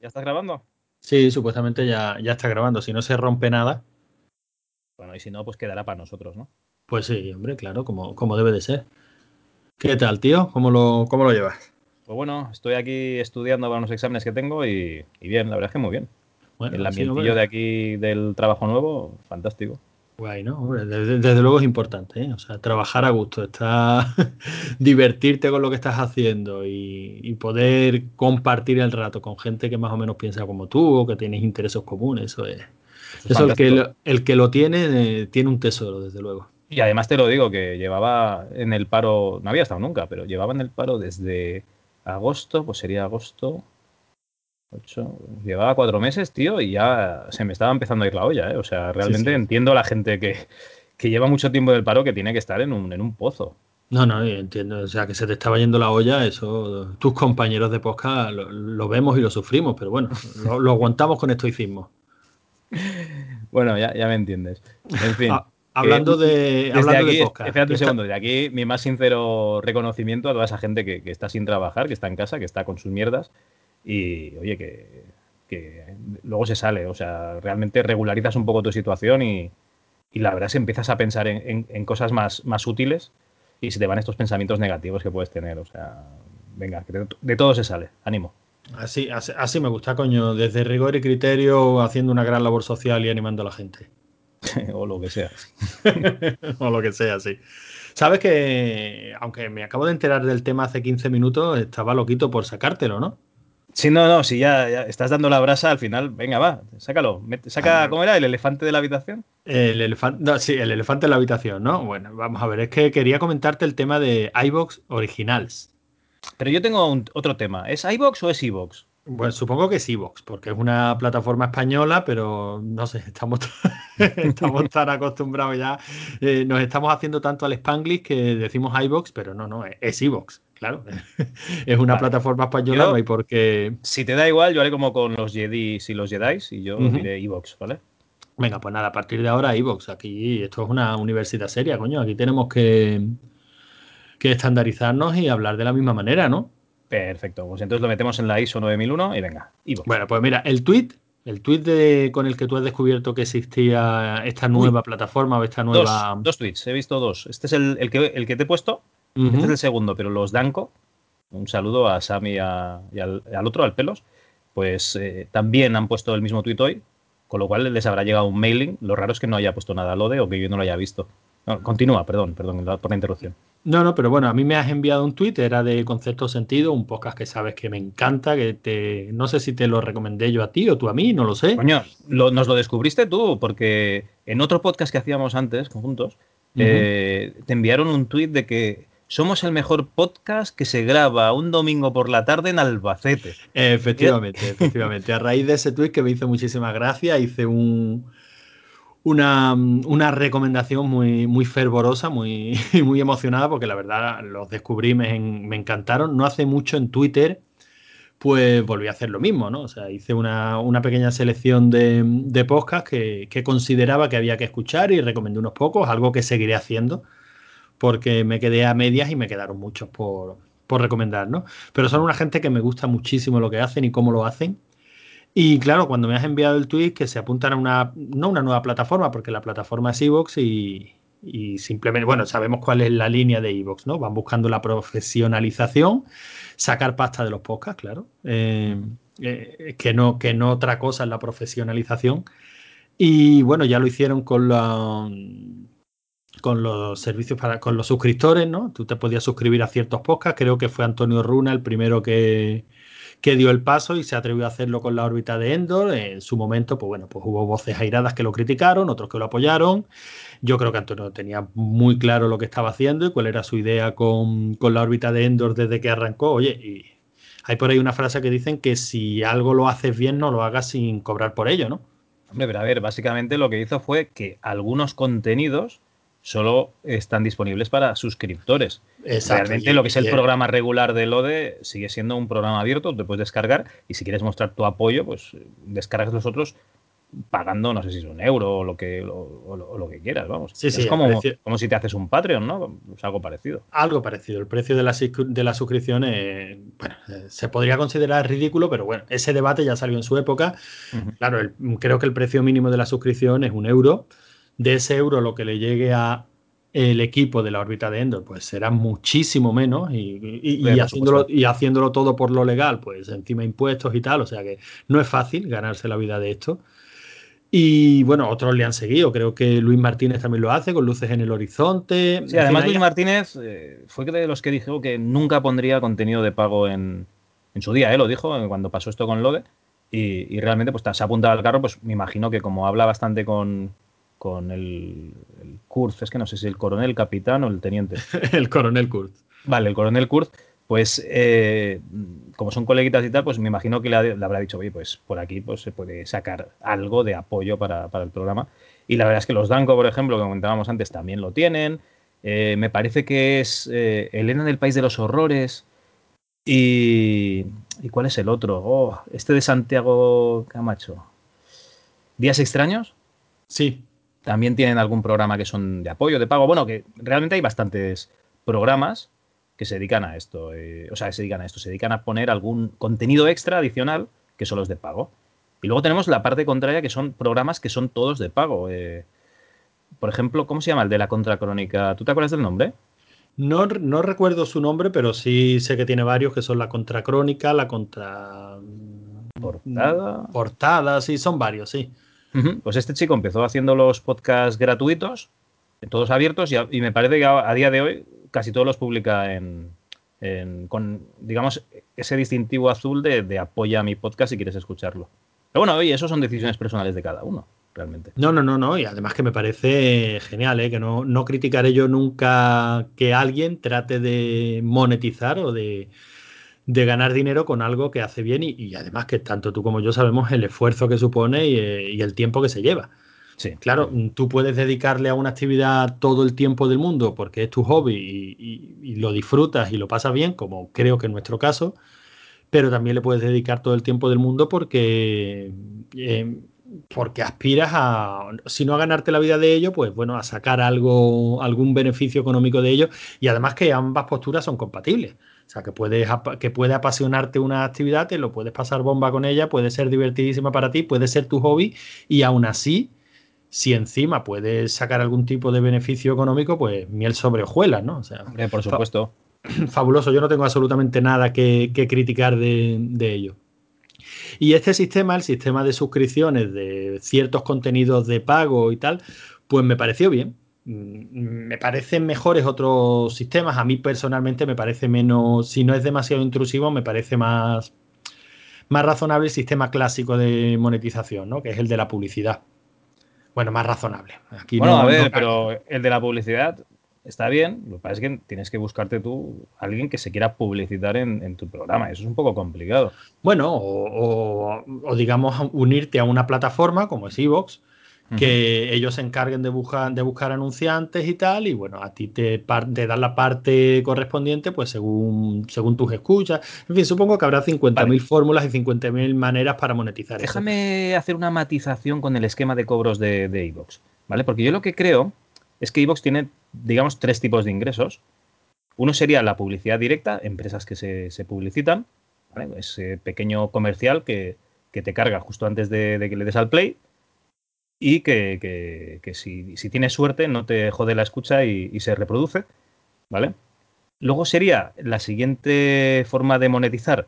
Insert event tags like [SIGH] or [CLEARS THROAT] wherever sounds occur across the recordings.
¿Ya estás grabando? Sí, supuestamente ya, ya está grabando. Si no se rompe nada. Bueno, y si no, pues quedará para nosotros, ¿no? Pues sí, hombre, claro, como, como debe de ser. ¿Qué tal, tío? ¿Cómo lo, cómo lo llevas? Pues bueno, estoy aquí estudiando para unos exámenes que tengo y, y bien, la verdad es que muy bien. Bueno, El sí, ambientillo de aquí del trabajo nuevo, fantástico. Guay, ¿no? Hombre, desde, desde luego es importante, ¿eh? O sea, trabajar a gusto, estar [LAUGHS] divertirte con lo que estás haciendo y, y poder compartir el rato con gente que más o menos piensa como tú o que tienes intereses comunes. Eso es. Eso es Eso el que, lo, el que lo tiene, eh, tiene un tesoro, desde luego. Y además te lo digo, que llevaba en el paro, no había estado nunca, pero llevaba en el paro desde agosto, pues sería agosto, ocho, llevaba cuatro meses, tío, y ya se me estaba empezando a ir la olla, ¿eh? O sea, realmente sí. entiendo a la gente que, que lleva mucho tiempo del paro que tiene que estar en un, en un pozo. No, no, entiendo. O sea, que se te estaba yendo la olla, eso tus compañeros de podcast lo, lo vemos y lo sufrimos, pero bueno, lo, lo aguantamos con estoicismo. [LAUGHS] Bueno, ya, ya me entiendes. En fin. Ah, hablando que, de, hablando aquí, de podcast. espérate un segundo, de aquí mi más sincero reconocimiento a toda esa gente que, que está sin trabajar, que está en casa, que está con sus mierdas y, oye, que, que luego se sale. O sea, realmente regularizas un poco tu situación y, y la verdad es que empiezas a pensar en, en- en cosas más, más útiles y se te van estos pensamientos negativos que puedes tener. O sea, venga, que de, de todo se sale. Ánimo. Así, así, así me gusta, coño, desde rigor y criterio, haciendo una gran labor social y animando a la gente. [LAUGHS] o lo que sea. [LAUGHS] o lo que sea, sí. Sabes que, aunque me acabo de enterar del tema hace 15 minutos, estaba loquito por sacártelo, ¿no? Sí, no, no, si ya, ya estás dando la brasa, al final, venga, va, sácalo. Saca, Ah. ¿cómo era? ¿El elefante de la habitación? El elefante, no, sí, el elefante en la habitación, ¿no? Bueno, vamos a ver, es que quería comentarte el tema de iBox Originals. Pero yo tengo un- otro tema. ¿Es iBox o es iBox? Bueno, supongo que es iVoox, porque es una plataforma española, pero no sé, estamos, [LAUGHS] estamos tan acostumbrados ya, eh, nos estamos haciendo tanto al Spanglish que decimos iVoox, pero no, no, es iVoox, claro. [LAUGHS] Es una Vale. plataforma española, Yo- no hay por qué... Si te da igual, yo haré como con los Jedi y los Jedi y yo Ujú. diré iBox, ¿vale? Venga, pues nada, a partir de ahora iVoox, aquí esto es una universidad seria, coño, aquí tenemos que, que estandarizarnos y hablar de la misma manera, ¿no? Perfecto. Pues entonces lo metemos en la ISO 9001 y venga, iBox. Bueno, pues mira, el tweet, el tweet de, con el que tú has descubierto que existía esta nueva plataforma o esta dos, nueva. dos tweets, he visto dos. Este es el, el que, el que te he puesto, Este es el segundo, pero los Danco, un saludo a Sam y, a- y al, al otro, al Pelos, pues eh, también han puesto el mismo tweet hoy, con lo cual les habrá llegado un mailing. Lo raro es que no haya puesto nada Lode o que yo no lo haya visto. No, continúa, perdón, perdón por la interrupción. No, no, pero bueno, a mí me has enviado un tweet, era de Concepto Sentido, un podcast que sabes que me encanta, que te. No sé si te lo recomendé yo a ti o tú a mí, no lo sé. Coño, lo- nos lo descubriste tú, porque en otro podcast que hacíamos antes, conjuntos, eh, te enviaron un tuit de que somos el mejor podcast que se graba un domingo por la tarde en Albacete. Efectivamente, efectivamente. A raíz de ese tweet que me hizo muchísimas gracias, hice un, una, una recomendación muy, muy fervorosa, muy, [LAUGHS] muy emocionada, porque la verdad los descubrí, me, me encantaron. No hace mucho en Twitter, pues volví a hacer lo mismo, ¿no? O sea, hice una, una pequeña selección de, de podcasts que, que consideraba que había que escuchar y recomendé unos pocos, algo que seguiré haciendo, porque me quedé a medias y me quedaron muchos por, por recomendar, ¿no? Pero son una gente que me gusta muchísimo lo que hacen y cómo lo hacen. Y claro, cuando me has enviado el tweet que se apuntan a una, no una nueva plataforma, porque la plataforma es Evox y, y simplemente, bueno, sabemos cuál es la línea de Evox, ¿no? Van buscando la profesionalización, sacar pasta de los podcasts, claro. Eh, eh, que, no, que no otra cosa es la profesionalización. Y bueno, ya lo hicieron con la con los servicios para con los suscriptores, ¿no? Tú te podías suscribir a ciertos podcasts. Creo que fue Antonio Runa el primero que, que dio el paso y se atrevió a hacerlo con la órbita de Endor. En su momento, pues bueno, pues hubo voces airadas que lo criticaron, otros que lo apoyaron. Yo creo que Antonio tenía muy claro lo que estaba haciendo y cuál era su idea con, con la órbita de Endor desde que arrancó. Oye, y hay por ahí una frase que dicen que si algo lo haces bien, no lo hagas sin cobrar por ello, ¿no? Hombre, pero a ver, básicamente lo que hizo fue que algunos contenidos solo están disponibles para suscriptores. Exacto, Realmente y- lo que es el y- programa regular de LODE sigue siendo un programa abierto, te puedes descargar y si quieres mostrar tu apoyo, pues descargas los otros pagando, no sé si es un euro o lo que, o, lo que quieras, vamos. Sí, sí, es como, como si te haces un Patreon, ¿no? Es algo parecido. Algo parecido. El precio de la, de la suscripción eh, bueno, eh, se podría considerar ridículo, pero bueno, ese debate ya salió en su época. Claro, creo que el precio mínimo de la suscripción es un euro. De ese euro lo que le llegue a el equipo de la órbita de Endor, pues será muchísimo menos y, haciéndolo, y haciéndolo todo por lo legal, pues encima impuestos y tal, o sea que no es fácil ganarse la vida de esto. Y bueno, otros le han seguido. Creo que Luis Martínez también lo hace con luces en el horizonte. Sí, además Luis Martínez eh, fue de los que dijo que nunca pondría contenido de pago en, su día, ¿eh? lo dijo eh, cuando pasó esto con Lode. Y, realmente pues se ha apuntado al carro, pues me imagino que como habla bastante con, con el, el Kurz, es que no sé si el coronel, capitán o el teniente. [LAUGHS] el coronel Kurz. Vale, el coronel Kurz, pues eh, como son coleguitas y tal, pues me imagino que le, habrá dicho, oye, pues por aquí pues, se puede sacar algo de apoyo para, el programa. Y la verdad es que los Danco, por ejemplo, que comentábamos antes, también lo tienen. Eh, me parece que es eh, Elena del País de los Horrores. Y, ¿Y cuál es el otro? Oh, este de Santiago Camacho. ¿Días extraños? Sí. También tienen algún programa que son de apoyo, de pago. Bueno, que realmente hay bastantes programas que se dedican a esto. Eh, o sea, se dedican a esto, se dedican a poner algún contenido extra adicional que son los de pago. Y luego tenemos la parte contraria, que son programas que son todos de pago. Eh, por ejemplo, ¿cómo se llama el de la contracrónica? ¿Tú te acuerdas del nombre? No, no, recuerdo su nombre, pero sí sé que tiene varios que son la contracrónica, la contra. Portada. Portada, sí, son varios, sí. Pues este chico empezó haciendo los podcasts gratuitos, todos abiertos, y, me parece que a, día de hoy casi todos los publica en, con, digamos, ese distintivo azul de, apoya a mi podcast si quieres escucharlo. Pero bueno, oye, eso son decisiones personales de cada uno, realmente. No, no, no, no. Y además que me parece genial, ¿eh? que no, no criticaré yo nunca que alguien trate de monetizar o de, ganar dinero con algo que hace bien y, además que tanto tú como yo sabemos el esfuerzo que supone y el tiempo que se lleva. Sí. Claro, tú puedes dedicarle a una actividad todo el tiempo del mundo porque es tu hobby y, lo disfrutas y lo pasas bien, como creo que en nuestro caso, pero también le puedes dedicar todo el tiempo del mundo porque, eh, porque aspiras a, si no a ganarte la vida de ello, pues bueno, a sacar algo, algún beneficio económico de ello y además que ambas posturas son compatibles. O sea, que, puedes, que puede apasionarte una actividad, te lo puedes pasar bomba con ella, puede ser divertidísima para ti, puede ser tu hobby y aún así si encima puedes sacar algún tipo de beneficio económico, pues miel sobre hojuelas, ¿no? O sea, por supuesto. [CLEARS THROAT] Fabuloso, yo no tengo absolutamente nada que, criticar de, ello. Y este sistema, el sistema de suscripciones de ciertos contenidos de pago y tal, pues me pareció bien. Mm, me parecen mejores otros sistemas. A mí personalmente me parece menos, si no es demasiado intrusivo, me parece más, más razonable el sistema clásico de monetización, ¿no? Que es el de la publicidad. Bueno, más razonable. Aquí bueno, a ver, pero el de la publicidad está bien. Lo que pasa es que tienes que buscarte tú alguien que se quiera publicitar en, tu programa. Eso es un poco complicado. Bueno, o, o digamos unirte a una plataforma como es Evox, que ellos se encarguen de buscar, de buscar anunciantes y tal, y bueno, a ti te, te dan la parte correspondiente, pues según, según tus escuchas. En fin, supongo que habrá 50.000 fórmulas y 50.000 maneras para monetizar Déjame hacer una matización con el esquema de cobros de Evox, ¿vale? Porque yo lo que creo es que Evox tiene, digamos, tres tipos de ingresos. Uno sería la publicidad directa, empresas que se, publicitan, ese pequeño comercial que, te carga justo antes de, de que le des al play y que, si, si, tienes suerte no te jode la escucha y, se reproduce, ¿vale? Luego sería la siguiente forma de monetizar,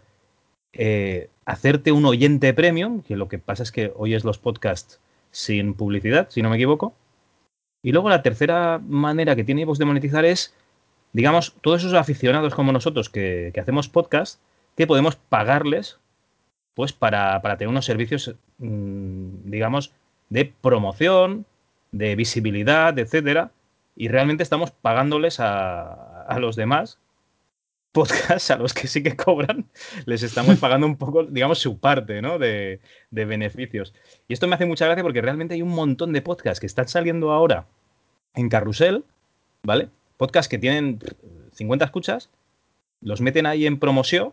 eh, hacerte un oyente premium, que lo que pasa es que oyes los podcasts sin publicidad, si no me equivoco. Y luego la tercera manera que tiene vos de monetizar es, digamos, todos esos aficionados como nosotros que, hacemos podcast, que podemos pagarles pues para, para tener unos servicios, mm, digamos, de promoción, de visibilidad, etcétera, y realmente estamos pagándoles a, los demás podcasts a los que sí que cobran, les estamos [LAUGHS] pagando un poco, digamos, su parte ¿no? de, de, beneficios. Y esto me hace mucha gracia porque realmente hay un montón de podcasts que están saliendo ahora en carrusel, ¿vale? Podcasts que tienen 50 escuchas, los meten ahí en promoción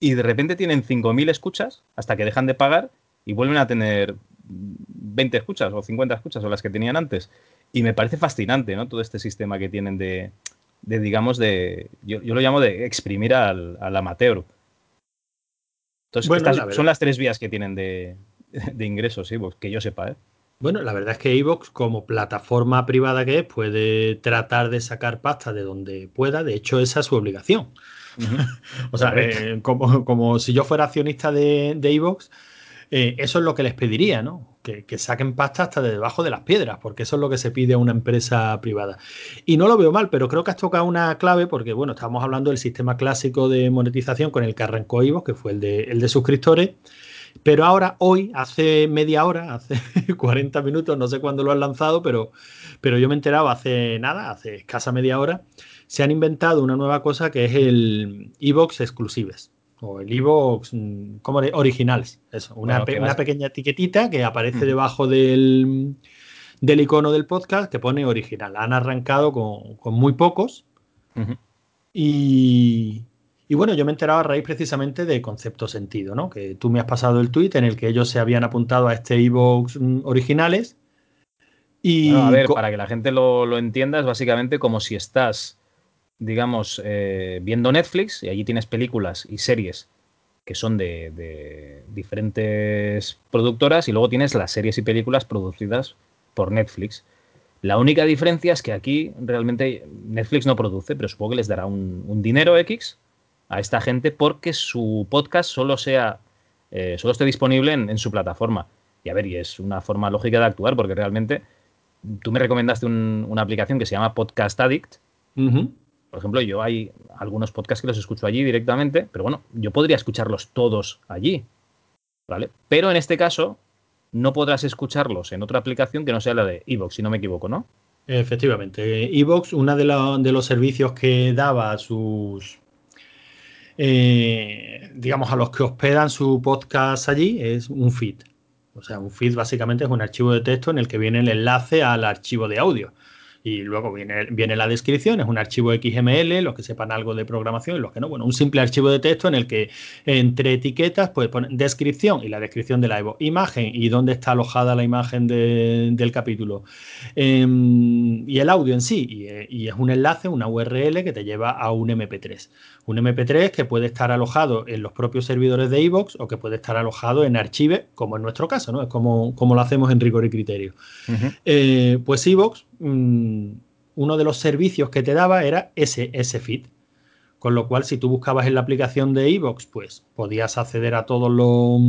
y de repente tienen 5.000 escuchas hasta que dejan de pagar y vuelven a tener 20 escuchas o 50 escuchas o las que tenían antes. Y me parece fascinante, ¿no? Todo este sistema que tienen de, digamos, de. Yo, lo llamo de exprimir al, amateur. Entonces, estas son las tres vías que tienen de, de ingresos, que yo sepa, ¿eh? Bueno, la verdad es que Evox, como plataforma privada que es, puede tratar de sacar pasta de donde pueda. De hecho, esa es su obligación. [LAUGHS] o sea, eh, como, si yo fuera accionista de Evox, eh, eso es lo que les pediría, ¿no? Que, saquen pasta hasta de debajo de las piedras, porque eso es lo que se pide a una empresa privada. Y no lo veo mal, pero creo que has tocado una clave, porque bueno, estamos hablando del sistema clásico de monetización con el que arrancó Evox, que fue el de, el de suscriptores. Pero ahora, hoy, hace media hora, [LAUGHS] hace 40 minutos, no sé cuándo lo han lanzado, pero, pero yo me he enterado hace nada, hace escasa media hora, se han inventado una nueva cosa que es el Evox Exclusives o el Evox mm, como originales. Eso, una, pequeña etiquetita que aparece debajo del, del, icono del podcast que pone original. Han arrancado con, muy pocos. y, y, bueno, yo me he enterado a raíz precisamente de Concepto Sentido, ¿no? Que tú me has pasado el tweet en el que ellos se habían apuntado a este Evox mm, originales. Y a ver, para que la gente lo, lo entienda, es básicamente como si estás digamos, eh, viendo Netflix y allí tienes películas y series que son de, diferentes productoras y luego tienes las series y películas producidas por Netflix. La única diferencia es que aquí realmente Netflix no produce, pero supongo que les dará un, dinero X a esta gente porque su podcast solo sea eh, solo esté disponible en, su plataforma. Y a ver, y es una forma lógica de actuar porque realmente tú me recomendaste una aplicación que se llama Podcast Addict. Por ejemplo, yo hay algunos podcasts que los escucho allí directamente, pero bueno, yo podría escucharlos todos allí, ¿vale? Pero en este caso, no podrás escucharlos en otra aplicación que no sea la de Evox, si no me equivoco, ¿no? Efectivamente. Evox, uno de, los servicios que daba a sus, eh, digamos, a los que hospedan su podcast allí, es un feed. O sea, un feed básicamente es un archivo de texto en el que viene el enlace al archivo de audio y luego viene, viene la descripción, es un archivo XML, los que sepan algo de programación y los que no, bueno, un simple archivo de texto en el que entre etiquetas pues ponen descripción y la descripción de la Evo, imagen y dónde está alojada la imagen del capítulo em, y el audio en sí y, y, es un enlace, una URL que te lleva a un MP3. Un MP3 que puede estar alojado en los propios servidores de iVoox o que puede estar alojado en Archive, como en nuestro caso, ¿no? Es como, como lo hacemos en rigor y criterio. Eh, pues iVoox, mm, uno de los servicios que te daba era ese, ese feed. Con lo cual, si tú buscabas en la aplicación de iVoox, pues podías acceder a todos los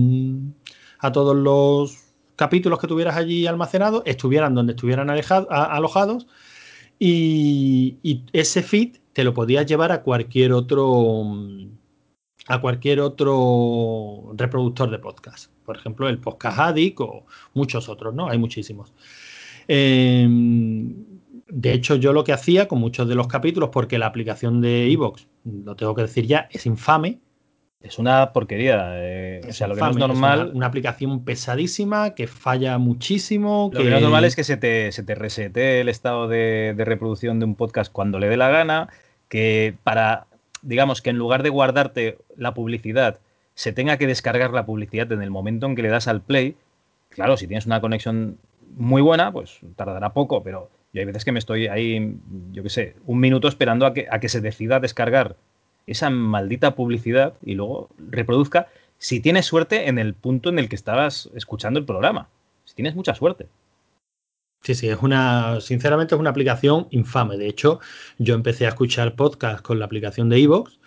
a todos los capítulos que tuvieras allí almacenados, estuvieran donde estuvieran alojados, y, y, ese feed te lo podías llevar a cualquier otro a cualquier otro reproductor de podcast. Por ejemplo, el Podcast Addict o muchos otros, ¿no? Hay muchísimos. Em, de hecho, yo lo que hacía con muchos de los capítulos, porque la aplicación de Evox, lo tengo que decir ya, es infame. Es una porquería. Eh, o sea, lo que no es normal. una, aplicación pesadísima que falla muchísimo. Lo que, no es normal es que se te, se te resete el estado de, de, reproducción de un podcast cuando le dé la gana, que para, digamos, que en lugar de guardarte la publicidad, se tenga que descargar la publicidad en el momento en que le das al play. Claro, si tienes una conexión muy buena, pues tardará poco, pero yo hay veces que me estoy ahí, yo qué sé, un minuto esperando a que, a que se decida descargar esa maldita publicidad y luego reproduzca, si tienes suerte, en el punto en el que estabas escuchando el programa. Si tienes mucha suerte. Sí, sí, es una, sinceramente es una aplicación infame. De hecho, yo empecé a escuchar podcast con la aplicación de Evox,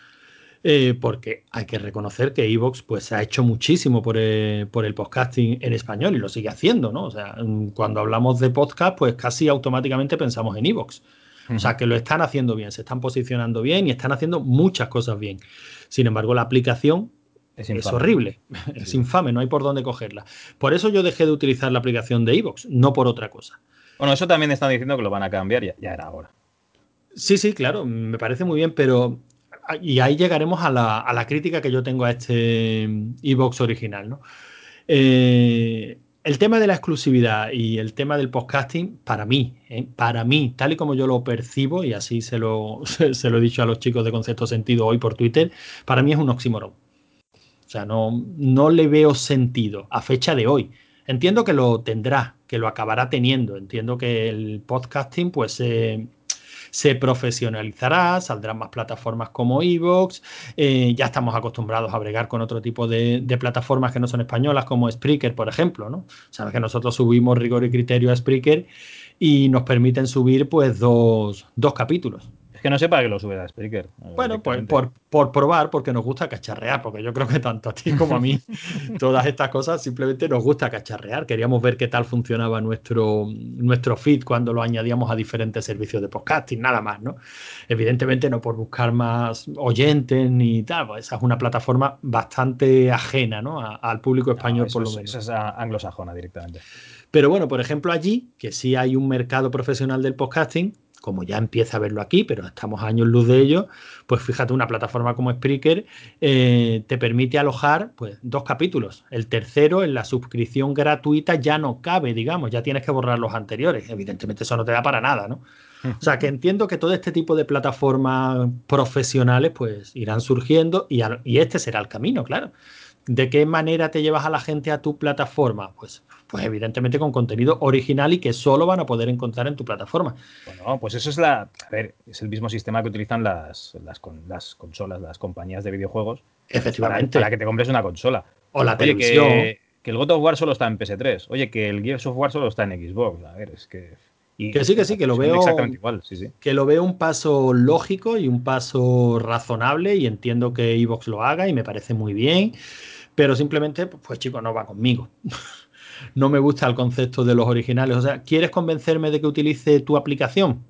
eh, porque hay que reconocer que Evox pues ha hecho muchísimo por el, por el, podcasting en español y lo sigue haciendo, ¿no? O sea, cuando hablamos de podcast, pues casi automáticamente pensamos en Evox. O sea, que lo están haciendo bien, se están posicionando bien y están haciendo muchas cosas bien. Sin embargo, la aplicación es, horrible, [LAUGHS] es infame, no hay por dónde cogerla. Por eso yo dejé de utilizar la aplicación de Evox, no por otra cosa. Bueno, eso también están diciendo que lo van a cambiar, ya, ya era hora. Sí, sí, claro, me parece muy bien, pero y ahí llegaremos a la, a la, crítica que yo tengo a este Evox original, ¿no? Eh, el tema de la exclusividad y el tema del podcasting, para mí, ¿eh? para mí, tal y como yo lo percibo, y así se lo, [LAUGHS] se, lo he dicho a los chicos de Concepto Sentido hoy por Twitter, para mí es un oxímoron. O sea, no, no le veo sentido a fecha de hoy. Entiendo que lo tendrá, que lo acabará teniendo. Entiendo que el podcasting, pues, eh, se profesionalizará, saldrán más plataformas como Evox, eh, ya estamos acostumbrados a bregar con otro tipo de, plataformas que no son españolas, como Spreaker, por ejemplo, ¿no? Sabes que nosotros subimos rigor y criterio a Spreaker y nos permiten subir pues dos, dos capítulos. Es que no sé para qué lo sube a Spreaker. Bueno, pues por, por, probar, porque nos gusta cacharrear, porque yo creo que tanto a ti [LAUGHS] como a mí, todas estas cosas simplemente nos gusta cacharrear. Queríamos ver qué tal funcionaba nuestro, nuestro feed cuando lo añadíamos a diferentes servicios de podcasting, nada más, ¿no? Evidentemente no por buscar más oyentes ni tal, pues esa es una plataforma bastante ajena, ¿no? al público español, por lo menos. Esa es anglosajona directamente. Pero bueno, por ejemplo, allí, que sí hay un mercado profesional del podcasting, como ya empieza a verlo aquí, pero estamos años luz de ello, pues fíjate, una plataforma como Spreaker eh, te permite alojar pues, dos capítulos. El tercero, en la suscripción gratuita, ya no cabe, digamos, ya tienes que borrar los anteriores. Evidentemente eso no te da para nada, ¿no? [LAUGHS] O sea, que entiendo que todo este tipo de plataformas profesionales pues irán surgiendo y, y este será el camino, claro. ¿De qué manera te llevas a la gente a tu plataforma? Pues pues evidentemente con contenido original y que solo van a poder encontrar en tu plataforma. Bueno, pues eso es la. A ver, es el mismo sistema que utilizan las, las, las consolas, las compañías de videojuegos. Efectivamente. Para, que te compres una consola. O la televisión. Que, el God of War solo está en PS3. Oye, que el Gears of War solo está en Xbox. A ver, es que. Que sí, que sí, que lo veo. Exactamente igual, sí, sí. Que lo veo un paso lógico y un paso razonable y entiendo que Xbox lo haga y me parece muy bien. Pero simplemente, pues chicos, no va conmigo. [LAUGHS] no me gusta el concepto de los originales. O sea, ¿quieres convencerme de que utilice tu aplicación?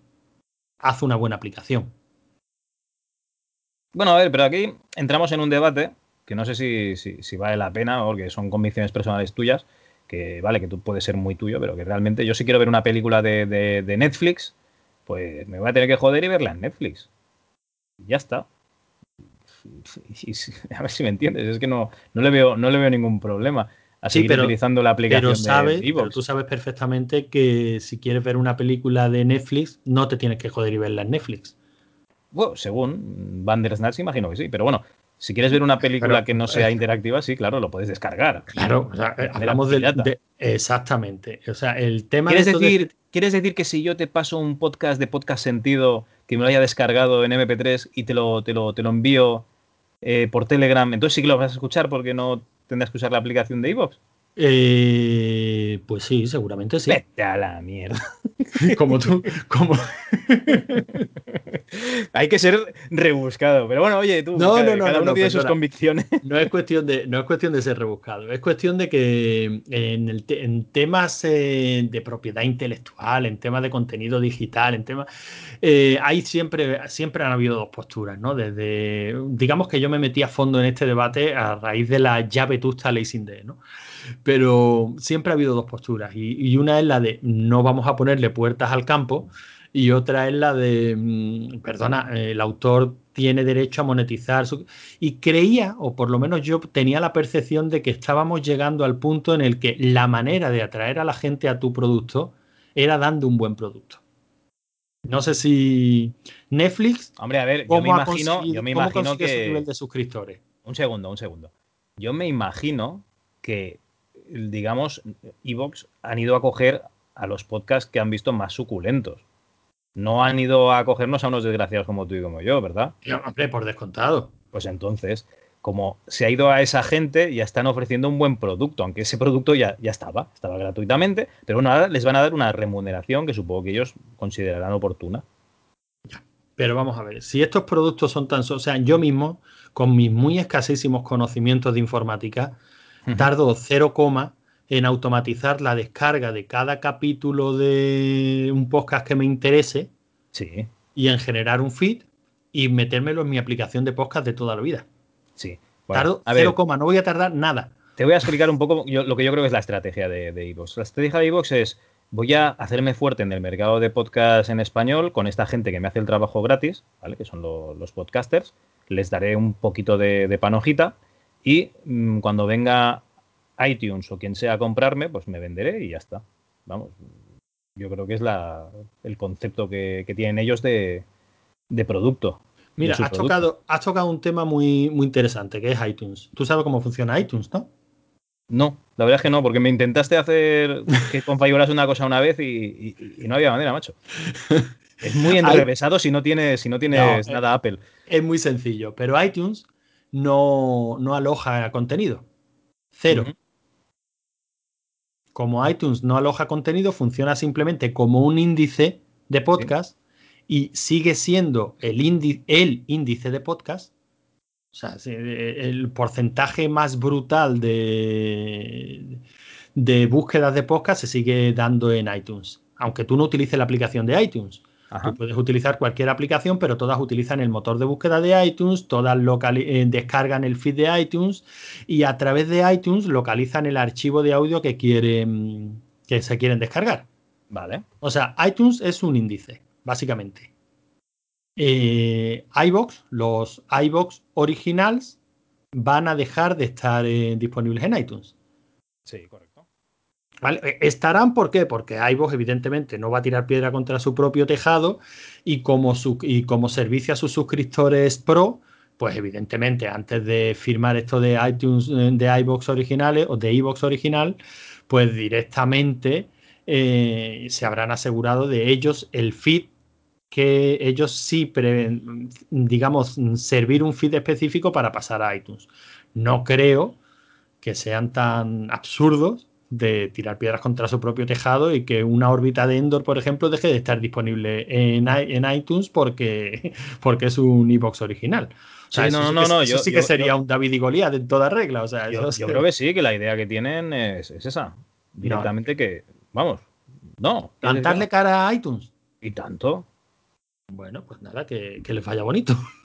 Haz una buena aplicación. Bueno, a ver, pero aquí entramos en un debate que no sé si, si, vale la pena, porque son convicciones personales tuyas, que vale, que tú puedes ser muy tuyo, pero que realmente yo si quiero ver una película de, Netflix, pues me voy a tener que joder y verla en Netflix. ya está. [LAUGHS] a ver si me entiendes, es que no, no, le, veo, no le veo ningún problema a seguir utilizando la aplicación sabes, de Pero tú sabes perfectamente que si quieres ver una película de Netflix, no te tienes que joder y verla en Netflix. Bueno, según Bandersnatch imagino que sí, pero bueno, si quieres ver una película que no sea interactiva, sí, claro, lo puedes descargar. Claro, o sea, hablamos de, Exactamente. O sea, el tema ¿Quieres decir, ¿Quieres decir que si yo te paso un podcast de podcast sentido que me lo haya descargado en MP3 y te lo, te lo, te lo envío eh, por Telegram, entonces sí que lo vas a escuchar porque no tendrás que usar la aplicación de iVoox. Eh, pues sí, seguramente sí. Vete a la mierda. [LAUGHS] como tú, como. [LAUGHS] Hay que ser rebuscado. Pero bueno, oye, tú, no, cada, no, no, uno tiene sus convicciones. [LAUGHS] No es, cuestión de, no es cuestión de ser rebuscado. Es cuestión de que en, temas eh, de propiedad intelectual, en temas de contenido digital, en temas. Eh, hay siempre, siempre han habido dos posturas, ¿no? Desde. Digamos que yo me metí a fondo en este debate a raíz de la llave vetusta Lacing Day, ¿no? Pero siempre ha habido dos posturas y, una es la de no vamos a ponerle puertas al campo y otra es la de, mm, perdona, el autor tiene derecho a monetizar. Y creía, o por lo menos yo tenía la percepción de que estábamos llegando al punto en el que la manera de atraer a la gente a tu producto era dando un buen producto. No sé si Netflix. Hombre, a ver, yo me imagino, yo me imagino que. nivel de suscriptores? Un segundo, un segundo. Yo me imagino que digamos, Evox han ido a coger a los podcasts que han visto más suculentos. No han ido a cogernos a unos desgraciados como tú y como yo, ¿verdad? hombre, por descontado. Pues entonces, como se ha ido a esa gente, ya están ofreciendo un buen producto, aunque ese producto ya, ya estaba, estaba gratuitamente, pero bueno, ahora les van a dar una remuneración que supongo que ellos considerarán oportuna. Pero vamos a ver, si estos productos son tan... O sea, yo mismo, con mis muy escasísimos conocimientos de informática, Tardo 0, en automatizar la descarga de cada capítulo de un podcast que me interese sí. y en generar un feed y metérmelo en mi aplicación de podcast de toda la vida. Sí. Tardo 0, no voy a tardar nada. Te voy a explicar un poco lo que yo creo que es la estrategia de, de La estrategia de Evox es voy a hacerme fuerte en el mercado de podcast en español con esta gente que me hace el trabajo gratis, ¿vale? que son los podcasters. Les daré un poquito de panojita y mm, cuando venga iTunes o quien sea a comprarme, pues me venderé y ya está. Vamos, yo creo que es la, el concepto que, tienen ellos de, producto. Mira, has tocado, has tocado un tema muy, muy interesante, que es iTunes. Tú sabes cómo funciona iTunes, ¿no? No, la verdad es que no, porque me intentaste hacer que configuras una cosa una vez y, no había manera, macho. Es muy [LAUGHS] enrevesado si no tienes, si no tienes eh, nada Apple. Es muy sencillo, pero iTunes no, aloja contenido. Cero. Como iTunes no aloja contenido, funciona simplemente como un índice de podcast y sigue siendo el, el índice de podcast o sea, el porcentaje más brutal de, de búsquedas de podcast se sigue dando en iTunes. Aunque tú no utilices la aplicación de iTunes. Tú puedes utilizar cualquier aplicación, pero todas utilizan el motor de búsqueda de iTunes, todas eh, descargan el feed de iTunes y a través de iTunes localizan el archivo de audio que quieren que se quieren descargar. Vale. O sea, iTunes es un índice, básicamente. Eh, iBox, los iBox originals van a dejar de estar eh, disponibles en iTunes. Sí, correcto. ¿Vale? Estarán, ¿por qué? Porque iBox evidentemente no va a tirar piedra contra su propio tejado y como, su, y como servicio a sus suscriptores pro, pues evidentemente antes de firmar esto de iTunes, eh, de iBox originales o de iBox original, pues directamente se habrán asegurado de ellos el feed que ellos sí, digamos, servir un feed específico para pasar a iTunes. No creo que sean tan absurdos de tirar piedras contra su propio tejado y que una órbita de Endor, por ejemplo, deje de estar disponible en, en iTunes porque, [LAUGHS] porque es un iBox original. O sea, no, no, no, eso sí que sería un David y Goliat en toda regla. O sea, yo, creo que sí, que la idea que tienen es, esa. Directamente que, vamos, no. Plantarle cara a iTunes. Y tanto. Bueno, pues nada, que, que les vaya bonito. [LAUGHS]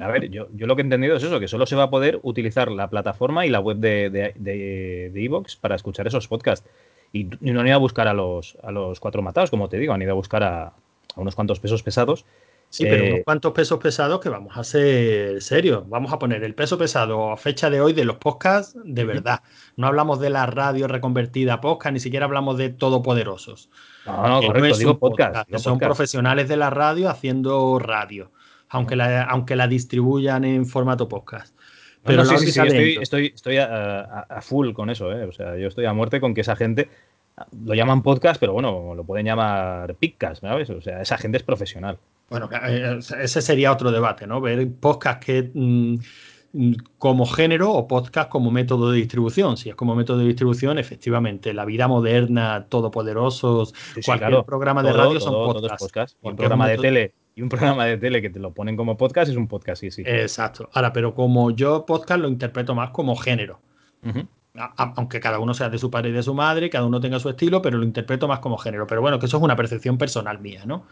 A ver, yo, lo que he entendido es eso, que solo se va a poder utilizar la plataforma y la web de Evox de, para escuchar esos podcasts. Y, no han ido a buscar a los, a los cuatro matados, como te digo, han ido a buscar a, unos cuantos pesos pesados. Sí, pero unos eh, cuantos pesos pesados que vamos a ser serios. Vamos a poner el peso pesado a fecha de hoy de los podcasts de verdad. No hablamos de la radio reconvertida a podcast, ni siquiera hablamos de todopoderosos. No, no, correcto, digo podcast. son profesionales de la radio haciendo radio, aunque la, aunque la distribuyan en formato podcast. Pero sí, sí, sí, estoy, estoy, a, full con eso, ¿eh? O sea, yo estoy a muerte con que esa gente lo llaman podcast, pero bueno, lo pueden llamar podcast, ¿sabes? O sea, esa gente es profesional. Bueno, eh, ese sería otro debate, ¿no? Ver podcast que mm, como género o podcast como método de distribución. Si es como método de distribución, efectivamente, la vida moderna, todopoderosos, cualquier programa de radio son podcasts. un programa de tele y un [LAUGHS] programa de tele que te lo ponen como podcast es un podcast, sí, sí. Exacto. Ahora, pero como yo podcast lo interpreto más como género. aunque cada uno sea de su padre y de su madre, cada uno tenga su estilo, pero lo interpreto más como género. Pero bueno, que eso es una percepción personal mía, ¿no?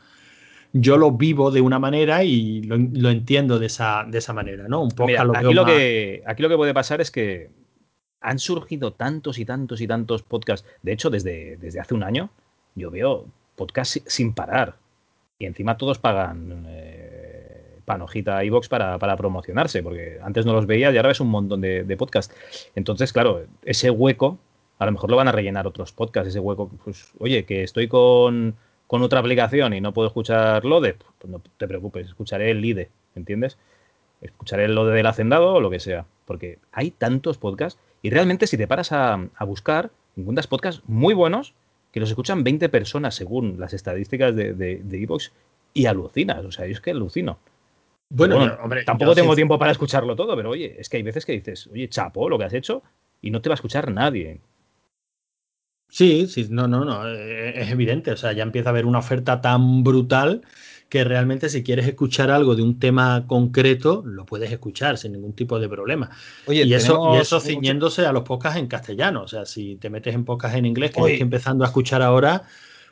yo lo vivo de una manera y lo, entiendo de esa, de esa manera, ¿no? Un poco lo aquí, lo que, aquí lo que puede pasar es que han surgido tantos y tantos y tantos podcasts. De hecho, desde, desde hace un año yo veo podcasts sin parar. Y encima todos pagan eh, panojita iBox para, para promocionarse, porque antes no los veía y ahora ves un montón de, podcasts. Entonces, claro, ese hueco, a lo mejor lo van a rellenar otros podcasts, ese hueco, pues, oye, que estoy con con otra aplicación y no puedo escuchar Lode, pues no te preocupes, escucharé el LIDE, ¿entiendes? Escucharé el Lode del Hacendado o lo que sea, porque hay tantos podcasts y realmente si te paras a, buscar, encuentras podcasts muy buenos que los escuchan 20 personas según las estadísticas de de, y alucinas, o sea, yo es que alucino. Bueno, hombre, tampoco tengo tiempo para escucharlo todo, pero oye, es que hay veces que dices, oye, chapo, lo que has hecho, y no te va a escuchar nadie. Sí, sí, no, no, no, eh, es evidente, o sea, ya empieza a haber una oferta tan brutal que realmente si quieres escuchar algo de un tema concreto, lo puedes escuchar sin ningún tipo de problema. Oye, y eso, y eso ciñéndose a los podcasts en castellano, o sea, si te metes en podcasts en inglés, que estoy empezando a escuchar ahora,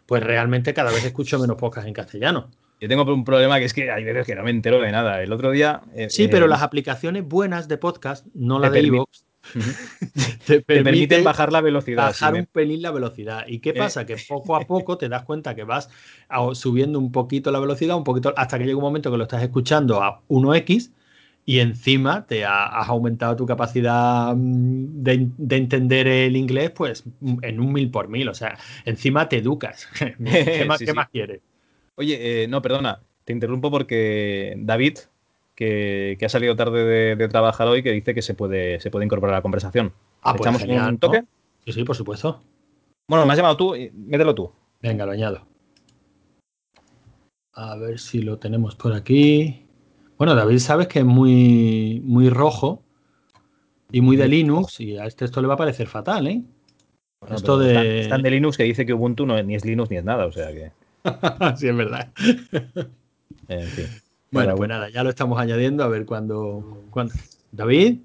pues realmente cada vez escucho menos podcasts en castellano. Yo tengo un problema que es que hay veces que no me entero de nada. El otro día. Eh, sí, pero eh, las aplicaciones buenas de podcast, no la de iVoox, [LAUGHS] te, permiten bajar la velocidad. Bajar un pelín la velocidad. ¿Y qué eh. pasa? Que poco a [LAUGHS] poco te das cuenta que vas subiendo un poquito la velocidad, un poquito, hasta que llega un momento que lo estás escuchando a 1x y encima te has aumentado tu capacidad mm, de, entender el inglés pues en un mil por mil. O sea, encima te educas. [LAUGHS] ¿Qué, más, más quieres? Oye, eh, no, perdona, te interrumpo porque David que, ha salido tarde de, trabajar hoy, que dice que se puede, se puede incorporar a la conversación. Ah, pues ¿Echamos genial, un toque? ¿no? Sí, sí, por supuesto. Bueno, me has llamado tú, mételo tú. Venga, lo añado. A ver si lo tenemos por aquí. Bueno, David, sabes que es muy, muy rojo y muy de Linux y a este esto le va a parecer fatal, ¿eh? Bueno, Esto de- Están, están de Linux que dice que Ubuntu no, ni es Linux ni es nada, o sea que. [LAUGHS] sí, es verdad. En fin. Bueno, pues nada, ya lo estamos añadiendo a ver cuándo. cuándo- David,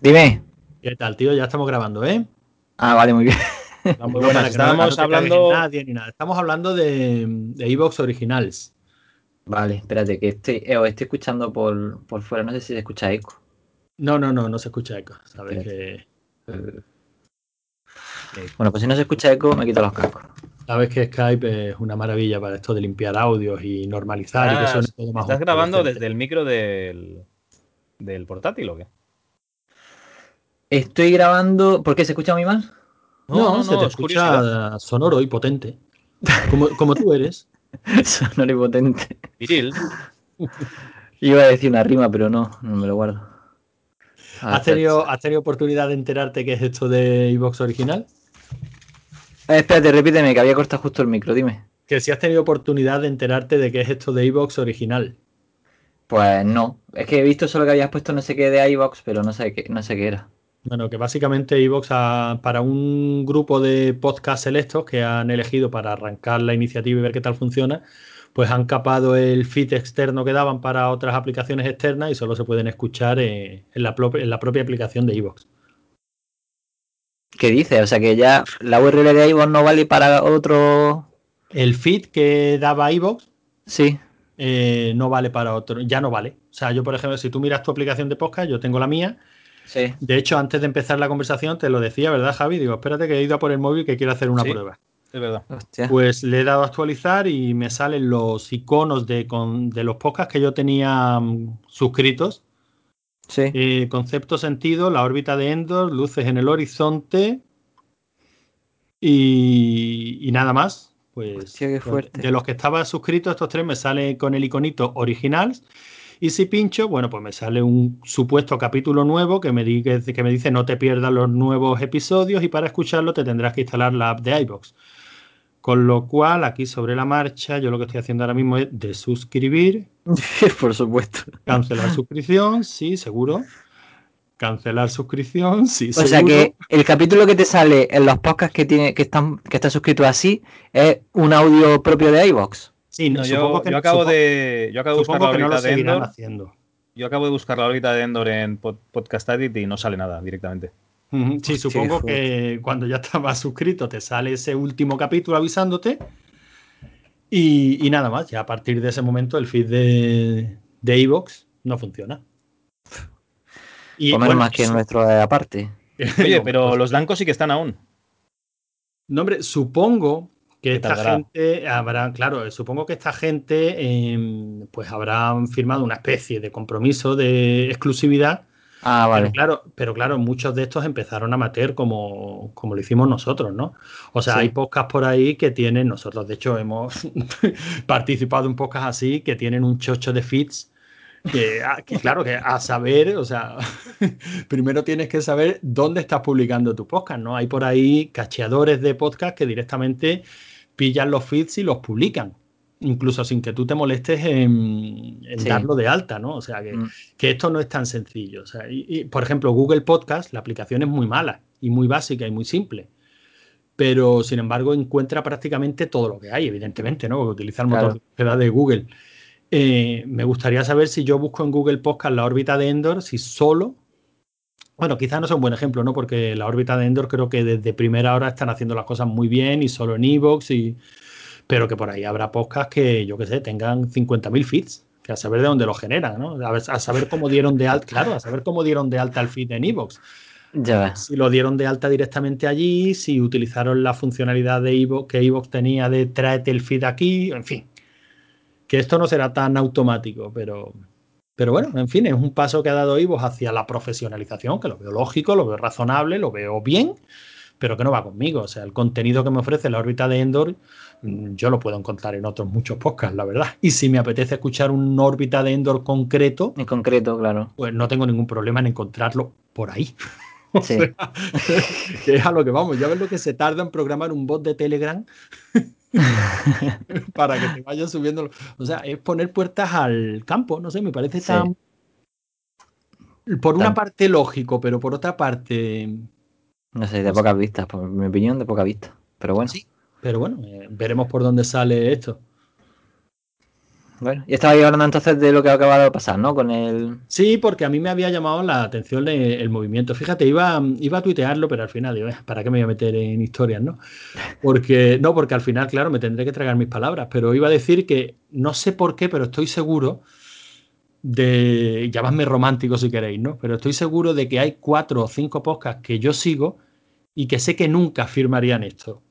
Dime. ¿qué tal, tío? Ya estamos grabando, ¿eh? Ah, vale, muy bien. Muy No, buenas. no- Estábamos no hablando. nadie ni nada. Estamos hablando de, de Evox Originals. Vale, espérate, que estoy, eh, os estoy escuchando por, por fuera. No sé si se escucha eco. No, no, no, no se escucha eco. Sabes que, Bueno, pues si no se escucha eco, me quito los cascos. Sabes que Skype es una maravilla para esto de limpiar audios y normalizar y que Ah, suene todo más ¿Estás grabando desde el micro del, del portátil o qué? Estoy grabando. ¿Por qué se escucha muy mal? No, se te es curiosidad. escucha sonoro y potente. Como, como tú eres. [LAUGHS] Sonoro y potente. Viril. [LAUGHS] Iba a decir una rima, pero no, no me lo guardo. Ah, ¿Has tenido, ¿Has tenido oportunidad de enterarte qué es esto de Evox Original? Eh, espérate, repíteme, que había cortado justo el micro, dime. Que si has tenido oportunidad de enterarte de qué es esto de Evox Original. Pues no. Es que he visto solo que habías puesto no sé qué de iVox, pero no sé qué, no sé qué era. Bueno, que básicamente Evox para un grupo de podcast selectos que han elegido para arrancar la iniciativa y ver qué tal funciona, pues han capado el feed externo que daban para otras aplicaciones externas y solo se pueden escuchar eh, en, la, pro- en la propia aplicación de Evox. ¿Qué dice? O sea que ya la URL de iVox no vale para otro. El feed que daba Evox Sí. eh, no vale para otro, ya no vale. O sea, yo, por ejemplo, si tú miras tu aplicación de podcast, yo tengo la mía. Sí. De hecho, antes de empezar la conversación, te lo decía, ¿verdad, Javi? Digo, espérate que he ido a por el móvil que quiero hacer una Sí. prueba. Es verdad. Hostia. Pues le he dado a actualizar y me salen los iconos de, con- de los podcasts que yo tenía mm, suscritos. Sí. Eh, concepto sentido, la órbita de Endor, luces en el horizonte y, y nada más. Pues Hostia, pues, de los que estaba suscritos, estos tres me sale con el iconito originals. Y si pincho, bueno, pues me sale un supuesto capítulo nuevo que me, di- que, que me dice no te pierdas los nuevos episodios y para escucharlo te tendrás que instalar la app de iBox. Con lo cual, aquí sobre la marcha, yo lo que estoy haciendo ahora mismo es de suscribir, [LAUGHS] Por supuesto. cancelar suscripción, sí, seguro. Cancelar suscripción, sí, O seguro. sea que el capítulo que te sale en los podcasts que tiene, que están, que está suscrito así, es un audio propio de iVox. Sí, No, yo, que, yo acabo de, yo acabo de buscar la que no lo órbita de Endor. haciendo. Yo acabo de buscar la órbita de Endor en Pod- Podcast Addict y no sale nada directamente. Sí, supongo que cuando ya [LAUGHS] estabas suscrito te sale ese último capítulo avisándote. Y, y nada más, ya a partir de ese momento el feed de, de Evox no funciona. Y bueno, más que su- nuestro aparte. [LAUGHS] Oye, pero pues- los blancos sí que están aún. No, hombre, supongo que ¿Qué esta tardará? gente habrá, claro, eh, supongo que esta gente eh, pues habrán firmado una especie de compromiso de exclusividad Ah, Pero claro, pero claro, muchos de estos empezaron a amateur como, como lo hicimos nosotros, ¿no? O sea, Sí. hay podcasts por ahí que tienen, nosotros de hecho hemos [LAUGHS] participado en podcasts así, que tienen un chocho de feeds. Que, a- que claro, que a saber, o sea, [LAUGHS] primero tienes que saber dónde estás publicando tu podcast, ¿no? Hay por ahí cacheadores de podcast que directamente pillan los feeds y los publican, incluso sin que tú te molestes en, en Sí. darlo de alta, ¿no? O sea, que, Mm. que esto no es tan sencillo. O sea, y- y, por ejemplo, Google Podcast, la aplicación es muy mala y muy básica y muy simple. Pero, sin embargo, encuentra prácticamente todo lo que hay, evidentemente, ¿no? Porque utiliza el motor Claro. de búsqueda de Google. Eh, me gustaría saber si yo busco en Google Podcast la órbita de Endor, si solo. Bueno, quizás no sea un buen ejemplo, ¿no? Porque la órbita de Endor creo que desde primera hora están haciendo las cosas muy bien y solo en Evox y. Pero que por ahí habrá podcasts que, yo qué sé, tengan 50.000 feeds, que a saber de dónde los generan, ¿no? A, a saber cómo dieron de alta, claro, a saber cómo dieron de alta el feed en Evox. Ya. Si lo dieron de alta directamente allí, si utilizaron la funcionalidad de Evox, que Evox tenía de tráete el feed aquí, en fin. Que esto no será tan automático, pero, pero bueno, en fin, es un paso que ha dado Evox hacia la profesionalización, que lo veo lógico, lo veo razonable, lo veo bien, pero que no va conmigo. O sea, el contenido que me ofrece la órbita de Endor, yo lo puedo encontrar en otros muchos podcasts, la verdad. Y si me apetece escuchar una órbita de Endor concreto, En concreto, claro. pues no tengo ningún problema en encontrarlo por ahí. [LAUGHS] Sí. [LAUGHS] que es a lo que vamos. Ya ves lo que se tarda en programar un bot de Telegram [LAUGHS] para que te vaya subiendo. O sea, es poner puertas al campo. No sé, me parece Sí. tan. Por una parte lógico, pero por otra parte. No sé, de pocas vistas, por mi opinión, de poca vista. Pero bueno. Sí. Pero bueno, eh, veremos por dónde sale esto. Bueno, y estaba hablando entonces de lo que ha acabado de pasar, ¿no? Con el. Sí, porque a mí me había llamado la atención el movimiento. Fíjate, iba, iba a tuitearlo, pero al final digo, "Eh, ¿para qué me voy a meter en historias, no? Porque, no, porque al final, claro, me tendré que tragar mis palabras, pero iba a decir que no sé por qué, pero estoy seguro de, llamadme romántico si queréis, ¿no? Pero estoy seguro de que hay cuatro o cinco podcasts que yo sigo y que sé que nunca firmarían esto.